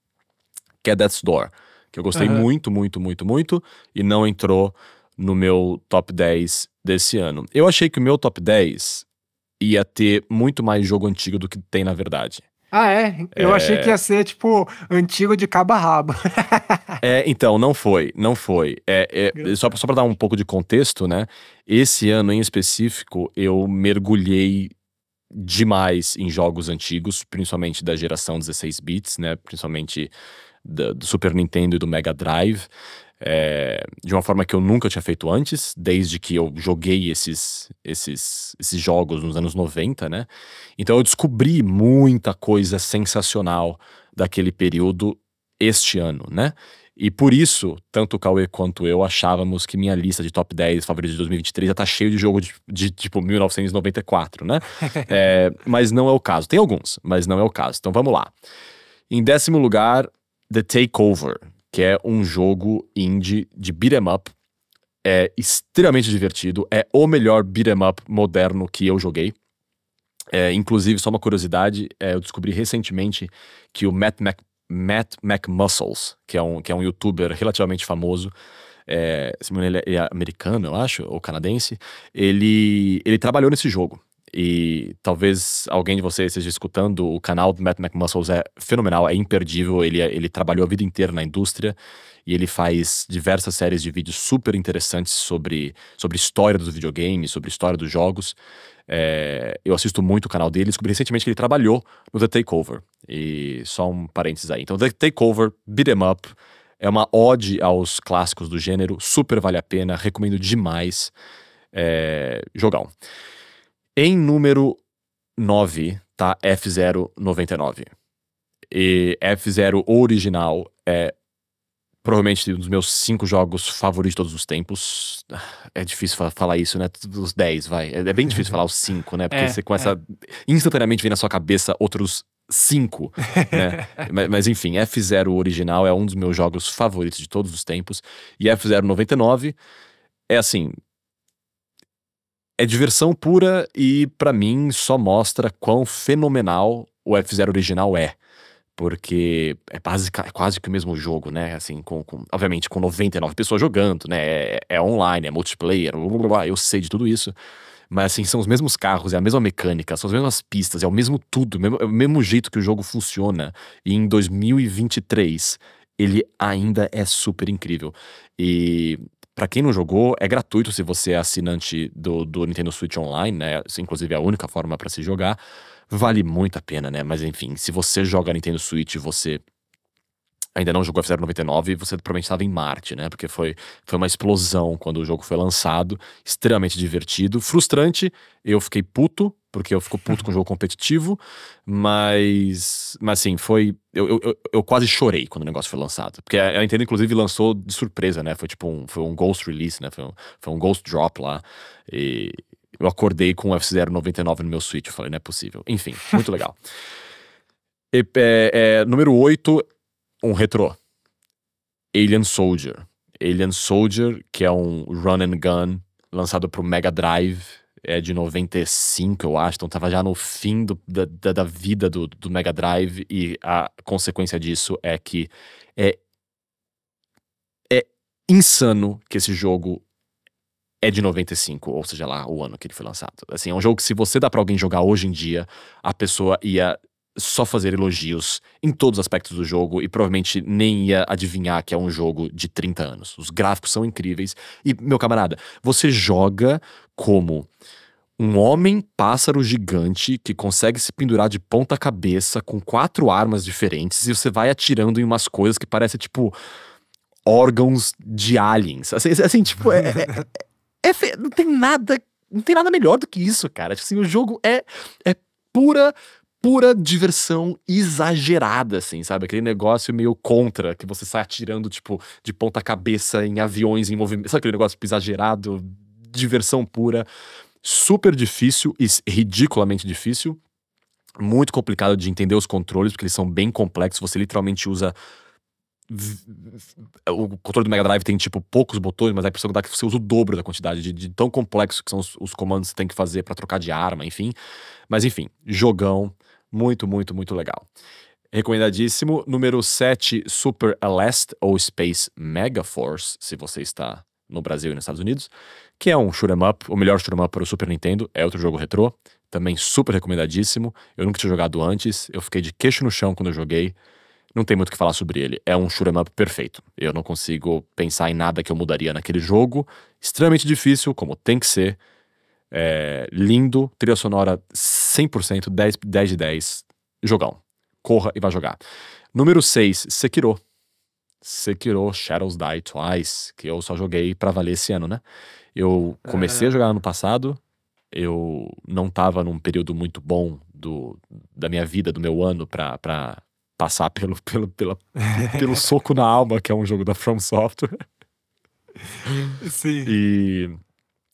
que é Death's Door. Que eu gostei uhum. muito, muito, muito, muito, e não entrou no meu top 10 desse ano. Eu achei que o meu top 10 ia ter muito mais jogo antigo do que tem na verdade. Ah, é? Eu é... achei que ia ser, tipo, antigo de cabo a rabo. [laughs] é, então, não foi, não foi. É, é só, só pra dar um pouco de contexto, né? Esse ano em específico, eu mergulhei demais em jogos antigos, principalmente da geração 16 bits, né? Principalmente do, do Super Nintendo e do Mega Drive é, de uma forma que eu nunca tinha feito antes, desde que eu joguei esses, esses, esses jogos nos anos 90, né? Então eu descobri muita coisa sensacional daquele período este ano, né? E por isso, tanto o Cauê quanto eu achávamos que minha lista de top 10 favoritos de 2023 já tá cheio de jogo de, de tipo 1994, né? [laughs] é, mas não é o caso. Tem alguns, mas não é o caso. Então vamos lá. Em décimo lugar, The Takeover, que é um jogo indie de beat'em up. É extremamente divertido, é o melhor beat'em up moderno que eu joguei. É, inclusive, só uma curiosidade, é, eu descobri recentemente que o Matt, Mac, Matt McMuscles, que é, um, que é um youtuber relativamente famoso, é, ele é americano, eu acho, ou canadense, ele, ele trabalhou nesse jogo. E talvez alguém de vocês esteja escutando, o canal do Matt McMuscles é fenomenal, é imperdível. Ele, é, ele trabalhou a vida inteira na indústria e ele faz diversas séries de vídeos super interessantes sobre, sobre história dos videogames, sobre história dos jogos. É, eu assisto muito o canal dele, descobri recentemente que ele trabalhou no The Takeover. E só um parênteses aí. Então, The Takeover, Beat 'em Up, é uma ode aos clássicos do gênero, super vale a pena, recomendo demais. É, jogão. Em número 9 tá F099. E F0 original é provavelmente um dos meus cinco jogos favoritos de todos os tempos. É difícil falar isso, né? Dos 10, vai. É, é bem difícil [laughs] falar os cinco, né? Porque é, você começa. É. Instantaneamente vem na sua cabeça outros cinco, [laughs] né? mas, mas, enfim, F0 original é um dos meus jogos favoritos de todos os tempos. E F0 99 é assim é diversão pura e, para mim, só mostra quão fenomenal o F0 original é. Porque é, é quase que o mesmo jogo, né? Assim, com, com, obviamente com 99 pessoas jogando, né? É, é online, é multiplayer, blá, blá, blá, eu sei de tudo isso. Mas assim, são os mesmos carros, é a mesma mecânica, são as mesmas pistas, é o mesmo tudo, mesmo, é o mesmo jeito que o jogo funciona. E em 2023, ele ainda é super incrível. E para quem não jogou, é gratuito se você é assinante do, do Nintendo Switch Online, né? Inclusive, é a única forma para se jogar. Vale muito a pena, né? Mas enfim, se você joga Nintendo Switch, você ainda não jogou F099, você provavelmente estava em Marte, né? Porque foi, foi uma explosão quando o jogo foi lançado, extremamente divertido, frustrante. Eu fiquei puto, porque eu fico puto com o jogo competitivo, mas, mas assim, foi. Eu, eu, eu, quase chorei quando o negócio foi lançado. Porque a Nintendo, inclusive, lançou de surpresa, né? Foi tipo um, foi um Ghost Release, né? Foi um, foi um Ghost Drop lá. E eu acordei com o F099 no meu Switch. Eu falei, não é possível. Enfim, muito legal. [laughs] E, é, é, número 8 um retrô. Alien Soldier. Alien Soldier, que é um run and gun lançado pro Mega Drive, é de 95, eu acho, então tava já no fim do, da, da vida do, do Mega Drive, e a consequência disso é que é, é insano que esse jogo é de 95, ou seja lá, o ano que ele foi lançado. Assim, é um jogo que se você dá para alguém jogar hoje em dia, a pessoa ia só fazer elogios em todos os aspectos do jogo e provavelmente nem ia adivinhar que é um jogo de 30 anos. Os gráficos são incríveis. E, meu camarada, você joga como um homem pássaro gigante que consegue se pendurar de ponta cabeça com quatro armas diferentes e você vai atirando em umas coisas que parecem tipo órgãos de aliens. Assim, assim tipo, é, é, é, é, não tem nada, não tem nada melhor do que isso, cara. Assim, o jogo é, é pura pura diversão exagerada, assim, sabe? Aquele negócio meio contra, que você sai atirando, tipo, de ponta cabeça em aviões em movimento. Sabe aquele negócio tipo, exagerado? Diversão pura. Super difícil e ridiculamente difícil. Muito complicado de entender os controles, porque eles são bem complexos. Você literalmente usa o controle do Mega Drive tem, tipo, poucos botões, mas a impressão dá que você usa o dobro da quantidade de, de tão complexo que são os, os comandos que você tem que fazer para trocar de arma, enfim. Mas enfim, jogão, muito, muito, muito legal. Recomendadíssimo. Número 7, Super Aleste ou Space Mega Force, se você está no Brasil e nos Estados Unidos, que é um shoot'em up, o melhor shoot'em up para o Super Nintendo, é outro jogo retrô, também super recomendadíssimo. Eu nunca tinha jogado antes, eu fiquei de queixo no chão quando eu joguei. Não tem muito o que falar sobre ele. É um shoot'em up perfeito. Eu não consigo pensar em nada que eu mudaria naquele jogo. Extremamente difícil, como tem que ser. É, lindo, trilha sonora 100%, 10, 10 de 10. Jogão. Corra e vá jogar. Número 6, Sekiro. Sekiro Shadows Die Twice, que eu só joguei pra valer esse ano, né? Eu comecei a jogar ano passado, eu não tava num período muito bom do, da minha vida, do meu ano, pra, pra passar pelo, pelo, pela, [laughs] pelo soco na alma, que é um jogo da From Software. Sim. E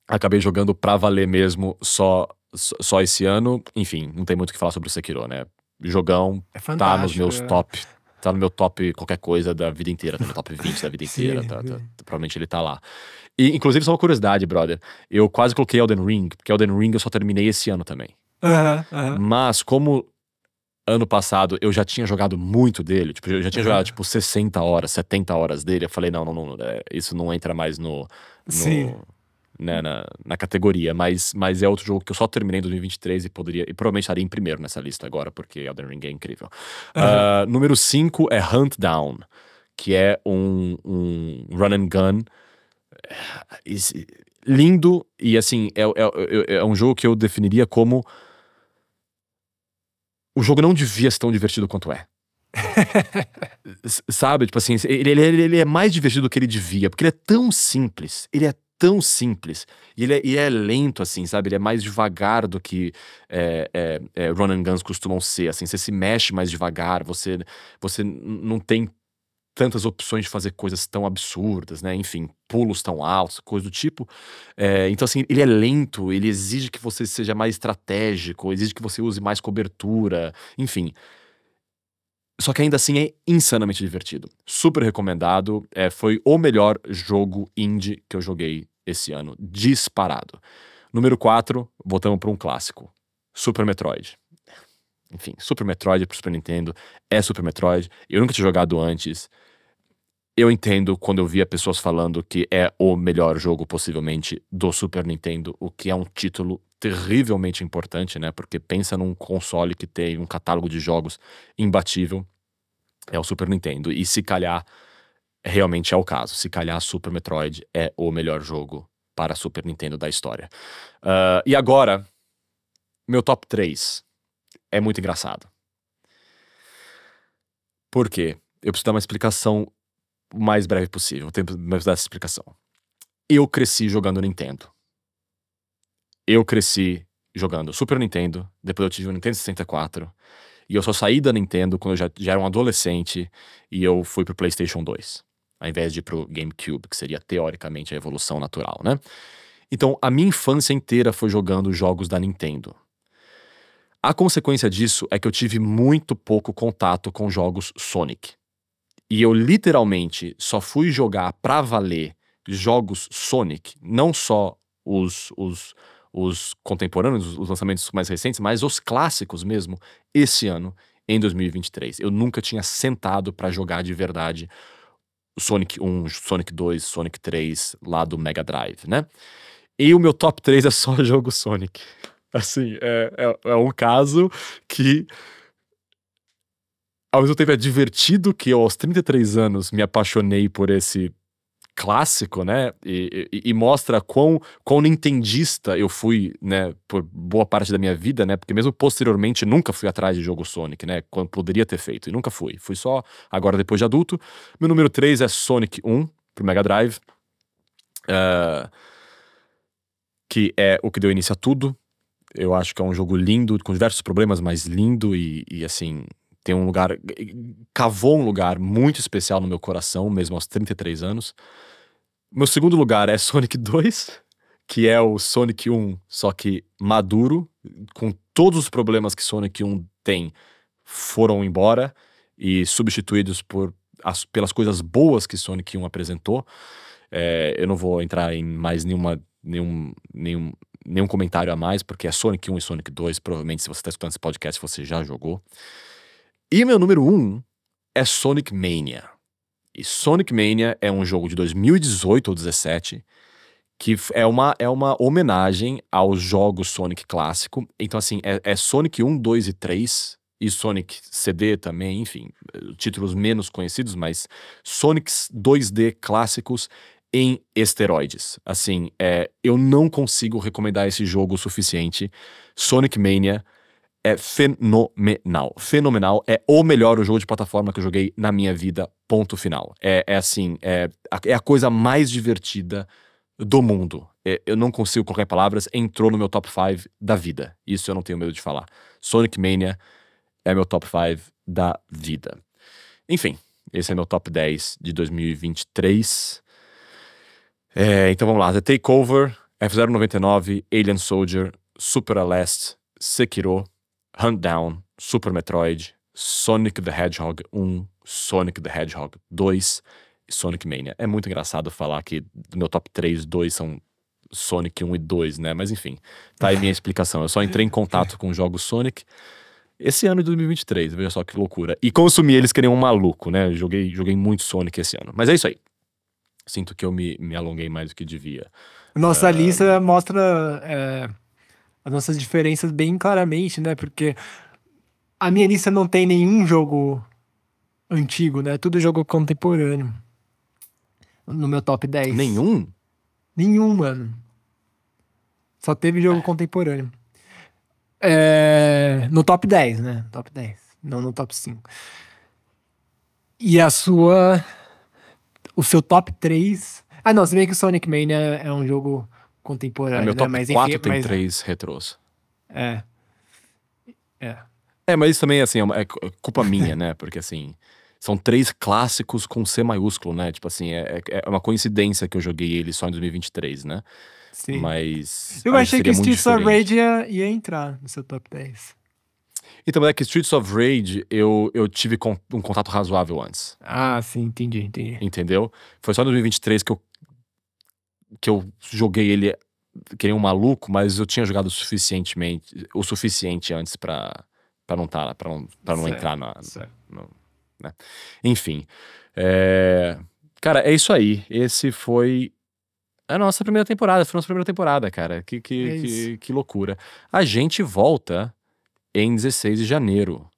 acabei jogando pra valer mesmo só, só esse ano. Enfim, não tem muito o que falar sobre o Sekiro, né? Jogão é tá nos meus é. top. Tá no meu top qualquer coisa da vida inteira, tá no top 20 da vida [laughs] inteira. Sim, tá, tá, provavelmente ele tá lá. E, inclusive, só uma curiosidade, brother. Eu quase coloquei Elden Ring, porque Elden Ring eu só terminei esse ano também. Mas, como ano passado eu já tinha jogado muito dele, tipo, eu já tinha jogado tipo 60 horas, 70 horas dele, eu falei, não, não, não, é, isso não entra mais no, no né, na, na categoria, mas, mas é outro jogo que eu só terminei em 2023 e poderia e provavelmente estaria em primeiro nessa lista agora, porque Elden Ring é incrível. Uhum. Uh, número 5 é Hunt Down, que é um, um run and gun lindo e assim, é, é, é um jogo que eu definiria como o jogo não devia ser tão divertido quanto é. [laughs] Sabe? Tipo assim, ele, ele, ele, é mais divertido do que ele devia, porque ele é tão simples. Ele é tão simples. E ele é, e é lento, assim, sabe? Ele é mais devagar do que é, é, é, run and guns costumam ser, assim. Você se mexe mais devagar, você, você não tem tantas opções de fazer coisas tão absurdas, né? Enfim, pulos tão altos, coisa do tipo. É, então, assim, ele é lento, ele exige que você seja mais estratégico, exige que você use mais cobertura, enfim. Só que ainda assim é insanamente divertido. Super recomendado. É, foi o melhor jogo indie que eu joguei esse ano. Disparado. Número 4, voltamos para um clássico: Super Metroid. Enfim, Super Metroid pro Super Nintendo é Super Metroid. Eu nunca tinha jogado antes. Eu entendo quando eu via pessoas falando que é o melhor jogo, possivelmente, do Super Nintendo, o que é um título terrivelmente importante, né? Porque pensa num console que tem um catálogo de jogos imbatível, é o Super Nintendo. E se calhar, realmente é o caso. Se calhar, Super Metroid é o melhor jogo para Super Nintendo da história. Uh, e agora, meu top 3 é muito engraçado. Por quê? Eu preciso dar uma explicação o mais breve possível. Tenho que dar essa explicação. Eu cresci jogando Nintendo. Eu cresci jogando Super Nintendo, depois eu tive o Nintendo 64, e eu só saí da Nintendo quando eu já, já era um adolescente e eu fui pro PlayStation 2, ao invés de ir pro GameCube, que seria teoricamente a evolução natural, né? Então, a minha infância inteira foi jogando jogos da Nintendo. A consequência disso é que eu tive muito pouco contato com jogos Sonic. E eu literalmente só fui jogar pra valer jogos Sonic, não só os, os, os contemporâneos, os lançamentos mais recentes, mas os clássicos mesmo, esse ano, em 2023. Eu nunca tinha sentado para jogar de verdade Sonic 1, Sonic 2, Sonic 3 lá do Mega Drive, né? E o meu top 3 é só [laughs] jogo Sonic. Assim, é, é, é um caso que ao mesmo tempo é divertido que eu, aos 33 anos, me apaixonei por esse clássico, né? E, e, e, mostra quão, quão nintendista eu fui, né? Por boa parte da minha vida, né? Porque mesmo posteriormente nunca fui atrás de jogo Sonic, né? Quando poderia ter feito. E nunca fui. Fui só agora depois de adulto. Meu número 3 é Sonic 1 pro Mega Drive. Uh, que é o que deu início a tudo. Eu acho que é um jogo lindo, com diversos problemas, mas lindo e, e assim, tem um lugar, cavou um lugar muito especial no meu coração, mesmo aos 33 anos. Meu segundo lugar é Sonic 2, que é o Sonic 1, só que maduro, com todos os problemas que Sonic 1 tem, foram embora e substituídos por as, pelas coisas boas que Sonic 1 apresentou. É, eu não vou entrar em mais nenhuma, nenhum, nenhum, nenhum comentário a mais, porque é Sonic 1 e Sonic 2. Provavelmente, se você está escutando esse podcast, você já jogou. E meu número um é Sonic Mania. E Sonic Mania é um jogo de 2018 ou 2017 que é uma, é uma homenagem aos jogos Sonic clássico. Então, assim, é, é, Sonic 1, 2 e 3, e Sonic CD também, enfim, títulos menos conhecidos, mas Sonics 2D clássicos em esteroides. Assim, é, eu não consigo recomendar esse jogo o suficiente. Sonic Mania é fenomenal. Fenomenal. É o melhor jogo de plataforma que eu joguei na minha vida. Ponto final. É, é assim, é, é a coisa mais divertida do mundo. É, eu não consigo colocar palavras. Entrou no meu top 5 da vida. Isso eu não tenho medo de falar. Sonic Mania é meu top 5 da vida. Enfim, esse é meu top 10 de 2023. É, então vamos lá. The Takeover, F099, Alien Soldier, Super Aleste, Sekiro, Hunt Down, Super Metroid, Sonic the Hedgehog 1, Sonic the Hedgehog 2 e Sonic Mania. É muito engraçado falar que do meu top 3, 2 são Sonic 1 e 2, né? Mas enfim, tá aí minha [laughs] explicação. Eu só entrei em contato com jogos Sonic esse ano de 2023, veja só que loucura. E consumi eles que nem um maluco, né? Joguei, joguei muito Sonic esse ano. Mas é isso aí. Sinto que eu me, me alonguei mais do que devia Nossa lista mostra é, as nossas diferenças bem claramente, né? Porque a minha lista não tem nenhum jogo antigo, né? Tudo jogo contemporâneo. No meu top 10. Nenhum? Nenhum, mano. Só teve jogo contemporâneo. É, no top 10, né? Top 10. Não no top 5. E a sua. O seu top 3. Ah, não, se bem que o Sonic Mania é, é um jogo contemporâneo. É, meu né? top mas, 4 enfim, tem mas- três retrôs. É. É. É, mas isso também, assim, é é é culpa minha, né? Porque, assim, são três clássicos com C maiúsculo, né? Tipo assim, é, é- é uma coincidência que eu joguei ele só em 2023, né? Sim. Mas. Eu achei que Streets of. Rage ia, ia entrar no seu top 10. Então, é que Streets of Rage eu, eu tive con- um contato razoável antes, Ah, sim, entendi, entendi. entendeu? Foi só em 2023 que eu, que eu joguei ele que nem um maluco, mas eu tinha jogado suficientemente, o suficiente antes pra, pra não, tá, pra não, pra não Certo, entrar na, no- né? Enfim. é, Cara, é isso aí. Esse foi a nossa primeira temporada. Foi a nossa primeira temporada, cara. Que, que, É que, que loucura. A gente volta em 16 de janeiro,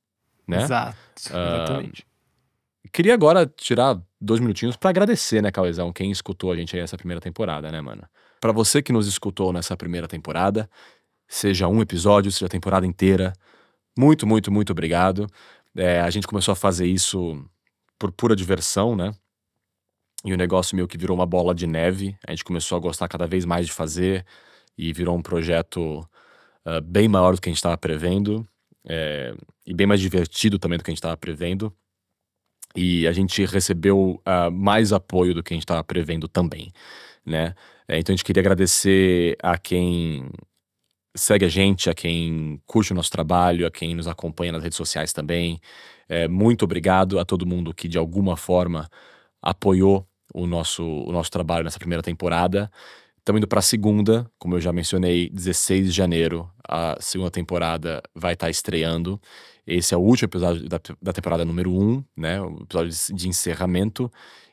né? Exato, Ah, exatamente. Queria agora tirar dois minutinhos pra agradecer, né, Cauezão, quem escutou a gente aí essa primeira temporada, né, mano? Pra você que nos escutou nessa primeira temporada, seja um episódio, seja a temporada inteira, muito, muito, muito obrigado. É, a gente começou a fazer isso por pura diversão, né? E o negócio meio que virou uma bola de neve. A gente começou a gostar cada vez mais de fazer e virou um projeto ah, bem maior do que a gente estava prevendo é, e bem mais divertido também do que a gente estava prevendo. E a gente recebeu ah, mais apoio do que a gente estava prevendo também, né? É, então a gente queria agradecer a quem segue a gente, a quem curte o nosso trabalho, a quem nos acompanha nas redes sociais também. É, muito obrigado a todo mundo que de alguma forma apoiou o nosso, o nosso trabalho nessa primeira temporada. Estamos indo para a segunda, como eu já mencionei, 16 de janeiro, a segunda temporada vai estar estreando. Esse é o último episódio da, da temporada número 1, né? O episódio de- encerramento.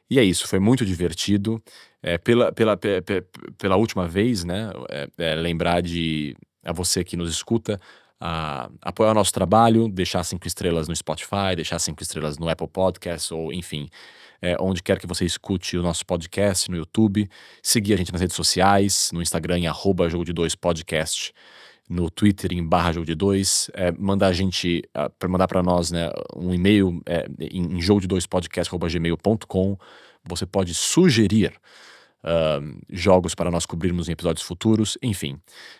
E é isso, foi muito divertido. É, pela, pela, pe- pe- pela última vez, né? é- é lembrar de a você que nos escuta, a apoiar o nosso trabalho, deixar cinco estrelas no Spotify, deixar cinco estrelas no Apple Podcasts, ou enfim, é, onde quer que você escute o nosso podcast, no YouTube, seguir a gente nas redes sociais, no Instagram em arroba jogo de dois podcast, no Twitter em barra jogo de dois, é, mandar a gente, para mandar para nós né, um e-mail é, em, em jogo de dois podcast.gmail.com, você pode sugerir ah, jogos para nós cobrirmos em episódios futuros, enfim.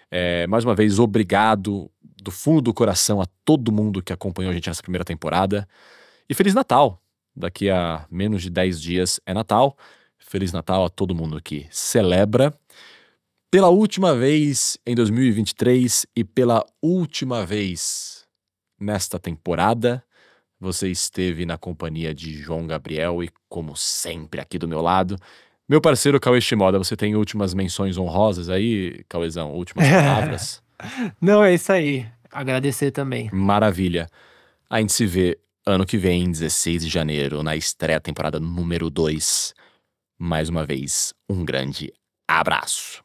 É, mais uma vez, obrigado do fundo do coração a todo mundo que acompanhou a gente nessa primeira temporada. E Feliz Natal! Daqui a menos de 10 dias é Natal. Feliz Natal a todo mundo que celebra. Pela última vez em 2023 e pela última vez nesta temporada, você esteve na companhia de João Gabriel e, como sempre, aqui do meu lado, meu parceiro Cauê Shimoda. Você tem últimas menções honrosas aí, Cauêzão? Últimas palavras? [laughs] Não, é isso aí. Agradecer também. Maravilha. A gente se vê ano que vem, 16 de janeiro, na estreia temporada número 2. Mais uma vez, um grande abraço.